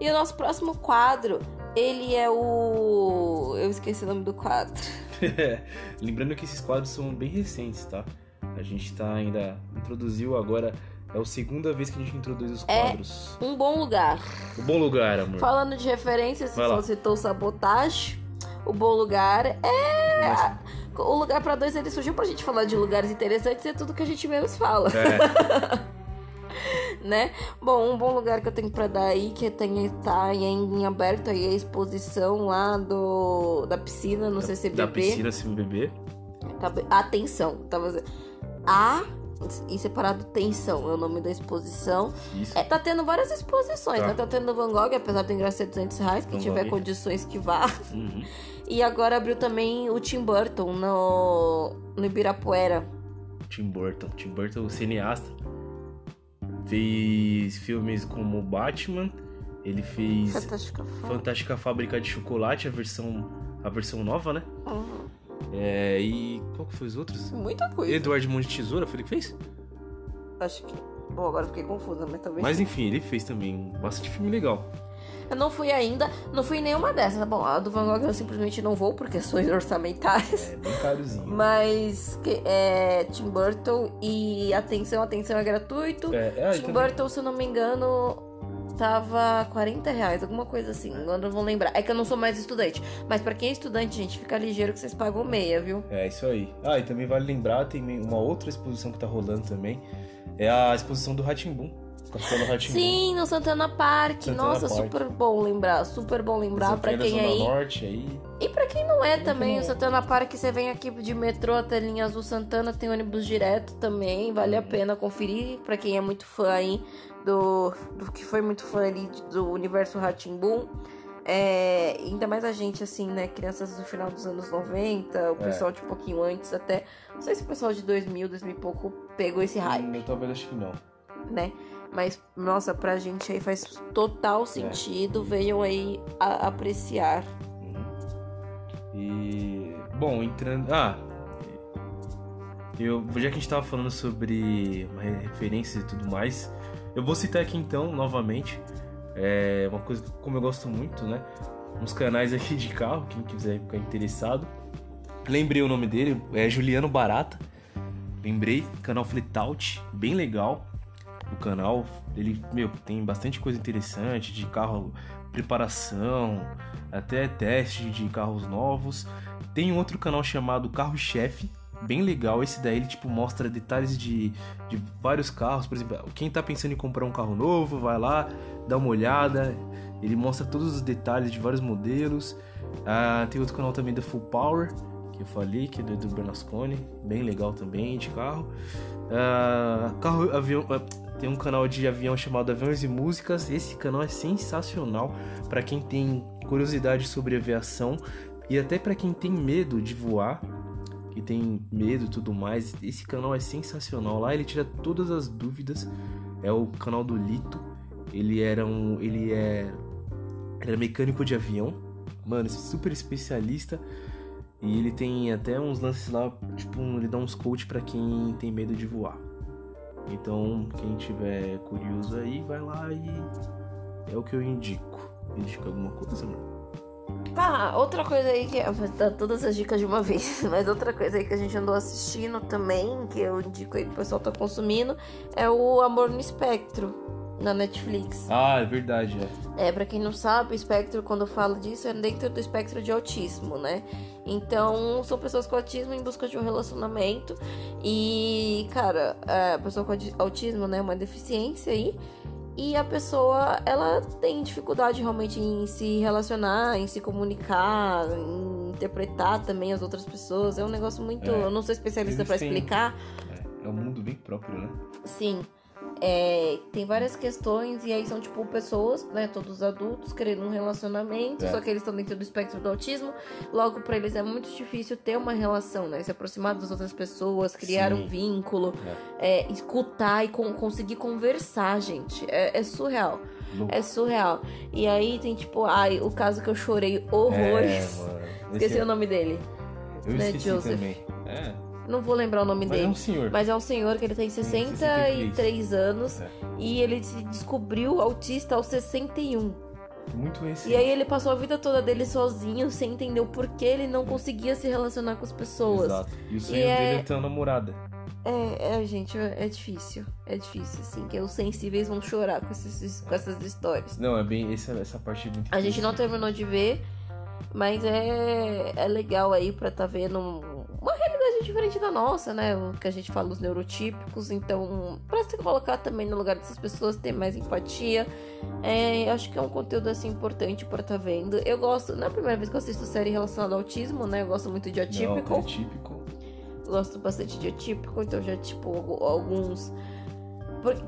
E o nosso próximo quadro, ele é o. Eu esqueci o nome do quadro. Lembrando que esses quadros são bem recentes, tá? A gente tá ainda. Introduziu agora. É a segunda vez que a gente introduz os É. quadros. Um bom lugar. O bom lugar, amor. Falando de referências, você citou sabotagem, o bom lugar é. Mas- O lugar pra dois ele surgiu pra gente falar de lugares interessantes e é tudo que a gente menos fala, É, né? Bom, um bom lugar que eu tenho pra dar aí, que tem, tá em aberto aí a exposição lá do, da piscina no CCBB. da piscina CBB. Cabe- Atenção, tava dizendo. A e separado tensão é o nome da exposição. Isso. É, tá tendo várias exposições, Tá. né? Tá tendo Van Gogh, apesar ingresso ser 200 reais, quem Van tiver Gogh. condições que vá. Uhum. E agora abriu também o Tim Burton no, no Ibirapuera. Tim Burton. Tim Burton, cineasta. Fez filmes como Batman. Ele fez Fantástica. Fantástica Fábrica de Chocolate, a versão, a versão nova, né? Uhum. É, e qual que foi os outros? Muita coisa. Eduardo Mão de Tesoura, foi ele que fez? Acho que. Bom, agora fiquei confusa, mas talvez. Mas enfim, ele fez também bastante filme legal. Eu não fui ainda, não fui em nenhuma dessas. Bom, a do Van Gogh eu simplesmente não vou por questões orçamentárias. É bem carozinho. Mas que- é Tim Burton e atenção, atenção é gratuito. É, é, aí Tim também. Burton, se eu não me engano, tava 40 reais, alguma coisa assim. Agora eu vou lembrar. É que eu não sou mais estudante. Mas pra quem é estudante, gente, fica ligeiro que vocês pagam meia, viu? É, isso aí. Ah, e também vale lembrar, tem uma outra exposição que tá rolando também. É a exposição do Ratimbum. Castelo Ratimbum. Sim, no Santana Park. Santana Nossa, Park. super bom lembrar. Super bom lembrar pra da quem Zona é aí. Norte aí. E pra quem não é também, não o é. Santana Park, você vem aqui de metrô até linha Azul Santana, tem ônibus direto também, vale a pena conferir. Pra quem é muito fã aí do, do que foi muito fã ali do universo Ratimbum. É, ainda mais a gente, assim, né? Crianças do final dos anos 90, o É. pessoal de um pouquinho antes até. Não sei se o pessoal de 2000, 2000 e pouco pegou esse hype, Hum, Eu talvez acho que não. né? Mas, nossa, pra gente aí faz total sentido. Venham aí a- apreciar. Uhum. E. Bom, entrando. Ah! Eu, já que a gente tava falando sobre referências e tudo mais, eu vou citar aqui então, novamente, é uma coisa como eu gosto muito, né? Uns canais aqui de carro, quem quiser ficar interessado. Lembrei o nome dele, é Juliano Barata. Lembrei, canal Fletout, bem legal. O canal, ele, meu, tem bastante coisa interessante de carro, preparação, até teste de carros novos. Tem um outro canal chamado Carro Chefe, bem legal. Esse daí ele tipo mostra detalhes de, de vários carros, por exemplo, quem tá pensando em comprar um carro novo, vai lá, dá uma olhada. Ele mostra todos os detalhes de vários modelos. Ah, tem outro canal também da Full Power, que eu falei, que é do, do Bernasconi, bem legal também de carro. Ah, carro avião, ah, tem um canal de avião chamado Aviões e Músicas. Esse canal é sensacional para quem tem curiosidade sobre aviação e até para quem tem medo de voar, que tem medo e tudo mais. Esse canal é sensacional. Lá ele tira todas as dúvidas. É o canal do Lito. Ele era um. Ele é. Era mecânico de avião. Mano, super especialista. E ele tem até uns lances lá, tipo, ele dá uns coach para quem tem medo de voar. Então, quem tiver curioso aí, vai lá e é o que eu indico. Indica alguma coisa, mano? Ah, outra coisa aí que. Dar todas as dicas de uma vez, mas outra coisa aí que a gente andou assistindo também, que eu indico aí que o pessoal tá consumindo, é o Amor no Espectro na Netflix. Ah, é verdade, é. É, pra quem não sabe, o espectro, quando eu falo disso, é dentro do espectro de autismo, né? Então, são pessoas com autismo em busca de um relacionamento. E, cara, a pessoa com autismo, né, é uma deficiência aí. E a pessoa, ela tem dificuldade realmente em se relacionar, em se comunicar, em interpretar também as outras pessoas. É um negócio muito. É. Eu não sou especialista para explicar. É, é um mundo bem próprio, né? Sim. É, tem várias questões e aí são tipo pessoas, né, todos adultos querendo um relacionamento, é. só que eles estão dentro do espectro do autismo. Logo para eles é muito difícil ter uma relação, né, se aproximar das outras pessoas, criar Sim. um vínculo, é. é escutar e com, conseguir conversar, gente. É, é surreal. É surreal. E aí tem tipo, ai, o caso que eu chorei horrores. É, Esqueci o nome dele. Eu né, esqueci Joseph. também. É. Não vou lembrar o nome mas dele. É um senhor. Mas é um senhor que ele tem 63 anos é. e ele se descobriu autista aos 61. Muito recente. E aí ele passou a vida toda dele sozinho, sem entender o porquê ele não conseguia se relacionar com as pessoas. Exato. E o sonho e dele é... é ter uma namorada. É, é, gente, é difícil. É difícil, assim, que os sensíveis vão chorar com, esses, com essas histórias. Não, é bem. Essa, essa parte é muito A gente não terminou de ver, mas é, é legal aí pra tá vendo uma realidade diferente da nossa, né? O que a gente fala, os neurotípicos. Então, pra se colocar também no lugar dessas pessoas, ter mais empatia. É, acho que é um conteúdo assim importante pra estar tá vendo. Eu gosto, não é a primeira vez que eu assisto série relacionada ao autismo, né? Eu gosto muito de atípico. Não, atípico. Gosto bastante de atípico, então já, tipo, alguns.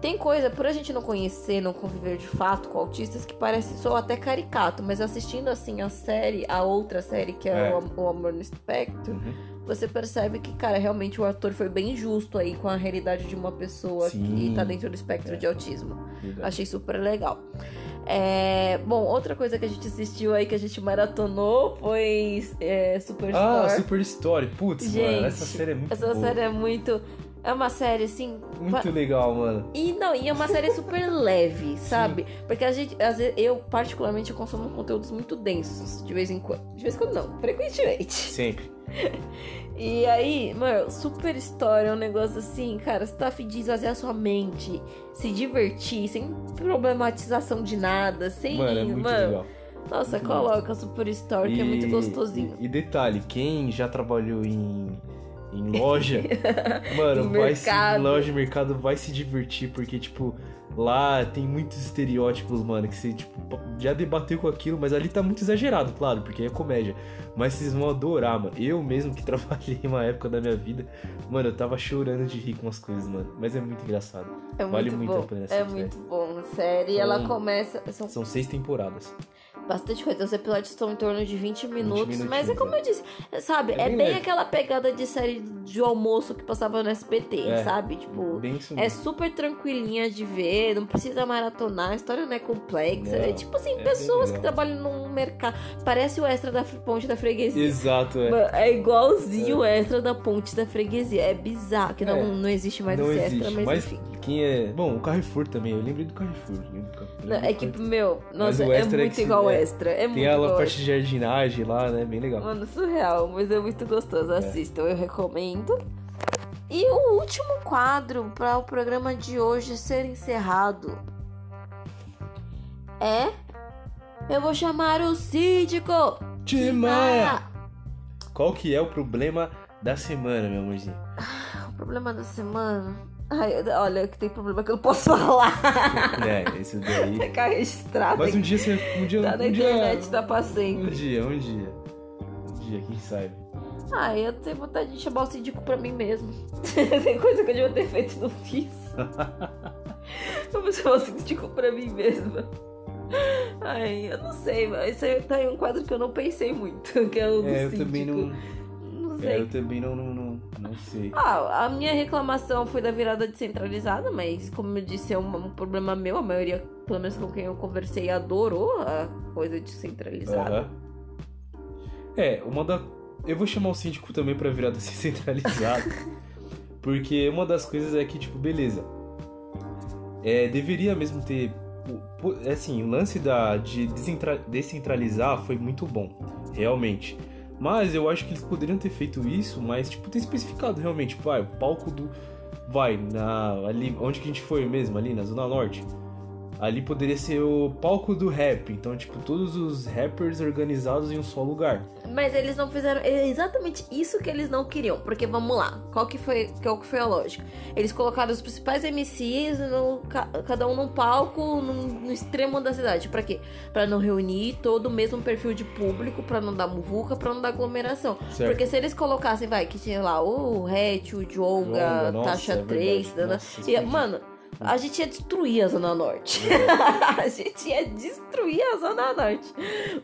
Tem coisa, por a gente não conhecer, não conviver de fato com autistas, que parece só até caricato, mas assistindo assim a série, a outra série que é, é. O, o Amor no Espectro, uhum você percebe que, cara, realmente o ator foi bem justo aí com a realidade de uma pessoa Sim. que tá dentro do espectro é. de autismo. Verdade. Achei super legal. É, bom, outra coisa que a gente assistiu aí, que a gente maratonou, foi é, Superstore. Ah, Superstore. Putz, gente, mano, essa série é muito Essa boa. série é muito... É uma série, assim... Muito legal, mano. E não, e é uma série super leve, sabe? Sim. Porque a gente, às vezes, eu, particularmente, eu consumo conteúdos muito densos, de vez em quando. De vez em quando não, frequentemente. Sempre. E aí, mano, super história, é um negócio assim, cara, você tá afim de esvaziar sua mente, se divertir, sem problematização de nada, sem. Mano, é muito mano, legal. Nossa, muito coloca Super Story, e, que é muito gostosinho. E, e, detalhe, quem já trabalhou em, em loja, mano, vai mercado. se, em loja de mercado vai se divertir, porque, tipo, Lá tem muitos estereótipos, mano, que você, tipo, já debateu com aquilo, mas ali tá muito exagerado, claro, porque é comédia. Mas vocês vão adorar, mano. Eu mesmo que trabalhei uma época da minha vida, mano, eu tava chorando de rir com as coisas, mano. Mas é muito engraçado. É vale muito, muito bom. a pena É muito bom. Série, São... ela começa. São... São seis temporadas bastante coisa. Os episódios estão em torno de 20 minutos. 20 mas é como eu disse, sabe? É, é bem, bem aquela pegada de série de almoço que passava no SBT, é, é, tipo, é super tranquilinha de ver, não precisa maratonar, a história não é complexa. Não, é tipo assim, é pessoas que trabalham num mercado. Parece o extra da ponte da freguesia. Exato, é. É igualzinho o extra da ponte da freguesia. É bizarro, que não, é. não existe mais não esse existe, extra, mas, mas enfim. Quem é. Bom, o Carrefour também, eu lembrei do Carrefour. Não, é que, meu, nossa, é muito igual é, extra. É tem a parte de jardinagem lá, né? Bem legal. Mano, surreal, mas é muito gostoso. É. Assistam, eu recomendo. E o último quadro para o programa de hoje ser encerrado é. Eu vou chamar o síndico! Timaya! Qual que é o problema da semana, meu amorzinho? Ah, o problema da semana Ai, olha, que tem problema que eu não posso falar. É, esse daí. Ficar registrado. Mas um dia você. Um dia, tá na um internet, dia, tá pra sempre. Um dia, um dia. Um dia, quem sabe. Ah, eu tenho vontade de chamar o síndico pra mim mesmo. tem coisa que eu devia ter feito e não fiz. Vou chamar o síndico pra mim mesma. Ai, eu não sei, mas isso aí tá em um quadro que eu não pensei muito, que é o do é, eu síndico. também não. Não sei. É, eu também não, não, não não sei. Ah, a minha reclamação foi da virada descentralizada, mas como eu disse, é um, um problema meu. A maioria pelo menos com quem eu conversei, adorou a coisa descentralizada. Aham. É, uma da. Eu vou chamar o síndico também pra virar descentralizado. porque uma das coisas é que, tipo, beleza. É, deveria mesmo ter. Assim, o lance da, de descentralizar foi muito bom, realmente. Mas eu acho que eles poderiam ter feito isso, mas, tipo, ter especificado realmente, tipo, ah, o palco do. Vai, na. Ali. Onde que a gente foi mesmo? Ali, na Zona Norte. Ali poderia ser o palco do rap. Então, tipo, todos os rappers organizados em um só lugar. Mas eles não fizeram é exatamente isso que eles não queriam. Porque vamos lá, qual que foi, qual que foi a lógica? Eles colocaram os principais MCs, no, ca- cada um num palco num- no extremo da cidade. Pra quê? Pra não reunir todo o mesmo perfil de público, pra não dar muvuca, pra não dar aglomeração. Certo? Porque se eles colocassem, vai, que tinha lá o Hatch, o Jonga, Jonga, nossa, Tasha é 3, verdade. né? Nossa, E, explodiu. mano, a gente ia destruir a Zona Norte. a gente ia destruir a Zona Norte.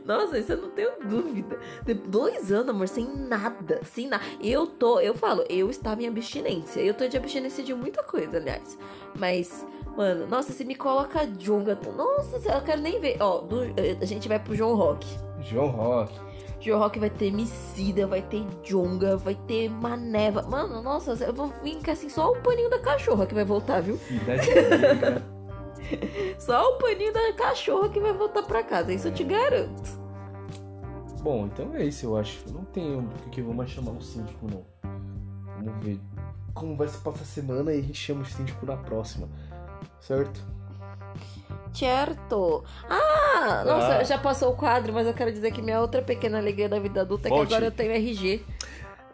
Nossa, isso eu não tenho dúvida. Dois anos, amor, sem nada. Sem nada. Eu tô, eu falo, eu estava em abstinência. Eu tô de abstinência de muita coisa, aliás. Mas, mano, nossa, se me coloca Jonga. Nossa, eu quero nem ver. Ó, do- a gente vai pro João Rock. João Rock. João Rock vai ter Emicida, vai ter Jonga, vai ter Maneva. Mano, nossa, eu vou vir assim, só o paninho da cachorra que vai voltar, viu? Só o paninho da cachorra que vai voltar pra casa. Isso eu te garanto. Bom, então é isso, eu acho. Não tenho por que mais chamar um síndico, não. Vamos ver como vai se passar a semana e a gente chama o síndico na próxima. Certo? Certo. Ah, nossa, Ah. já passou o quadro, mas eu quero dizer que minha outra pequena alegria da vida adulta é que Volte. agora eu tenho RG.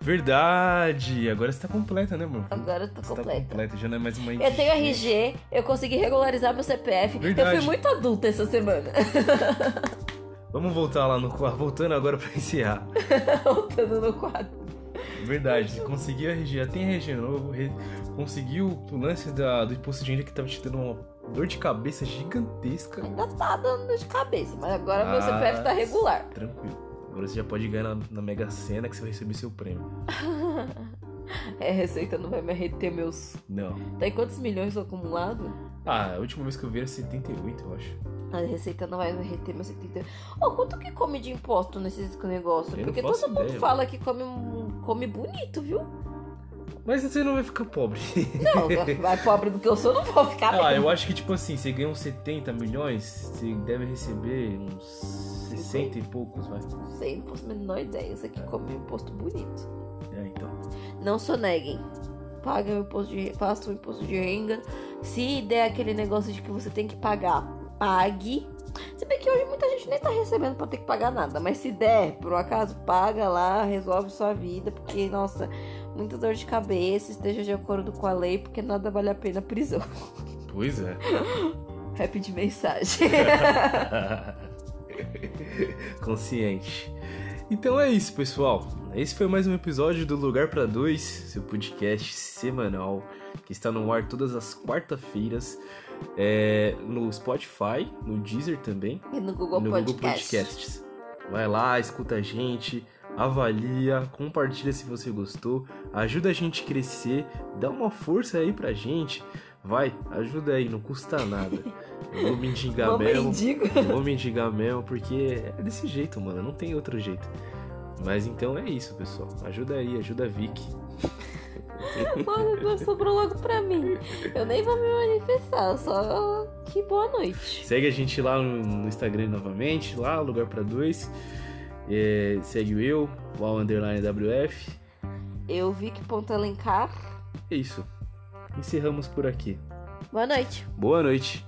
Verdade! Agora você tá completa, né, amor? Agora eu tô Você tá completa. completa, já não é mais uma Eu tenho. RG, eu consegui regularizar meu CPF. Eu Verdade. fui muito adulta essa semana. Vamos voltar lá no quadro. Voltando agora pra encerrar. Voltando no quadro. Verdade, conseguiu RG, já tem RG novo, re- conseguiu o lance da, do imposto de renda que tava te dando uma dor de cabeça gigantesca. Ainda tá dando dor de cabeça, mas agora meu Ah, CPF tá regular. Tranquilo. Agora você já pode ganhar na, na Mega Sena que você vai receber seu prêmio. É, a Receita não vai me reter meus. Não. Tem quantos milhões acumulado? Ah, a última vez que eu vi era 78, eu acho. A Receita não vai me reter meus 70. Ô, quanto que come de imposto nesses negócios? Eu Porque todo mundo ideia, fala que come, come bonito, viu? Mas você não vai ficar pobre. Não, vai pobre do que eu sou, não vou ficar ah, bem. eu acho que tipo assim, você ganha uns 70 milhões, você deve receber uns 60 e poucos, vai. Não sei, não faço a menor ideia. Isso aqui come um imposto bonito. É, então. Não soneguem. Paguem o imposto de façam o imposto de renda. Se der aquele negócio de que você tem que pagar, pague. Se bem que hoje muita gente nem tá recebendo pra ter que pagar nada. Mas se der, por um acaso, paga lá, resolve sua vida. Porque, nossa, muita dor de cabeça, esteja de acordo com a lei, porque nada vale a pena a prisão. Pois é. Rap de mensagem. Consciente. Então é isso, pessoal. Esse foi mais um episódio do Lugar para Dois, seu podcast semanal que está no ar todas as quarta-feiras é, no Spotify, no Deezer também, e no Google no Podcast. Google Podcasts. Vai lá, escuta a gente, avalia, compartilha se você gostou, ajuda a gente a crescer, dá uma força aí pra gente. Vai, ajuda aí, não custa nada. Eu vou me xingar Vou mesmo. mendigo. Eu vou mendigar mesmo, porque é desse jeito, mano. Não tem outro jeito. Mas então é isso, pessoal. Ajuda aí, ajuda a Vicky. Mano, sobrou logo pra mim. Eu nem vou me manifestar, só que boa noite. Segue a gente lá no, Instagram novamente, lá, Lugar pra Dois. É, segue o eu, o underline WF. Eu vi que ponto elencar. É isso. Encerramos por aqui. Boa noite. Boa noite.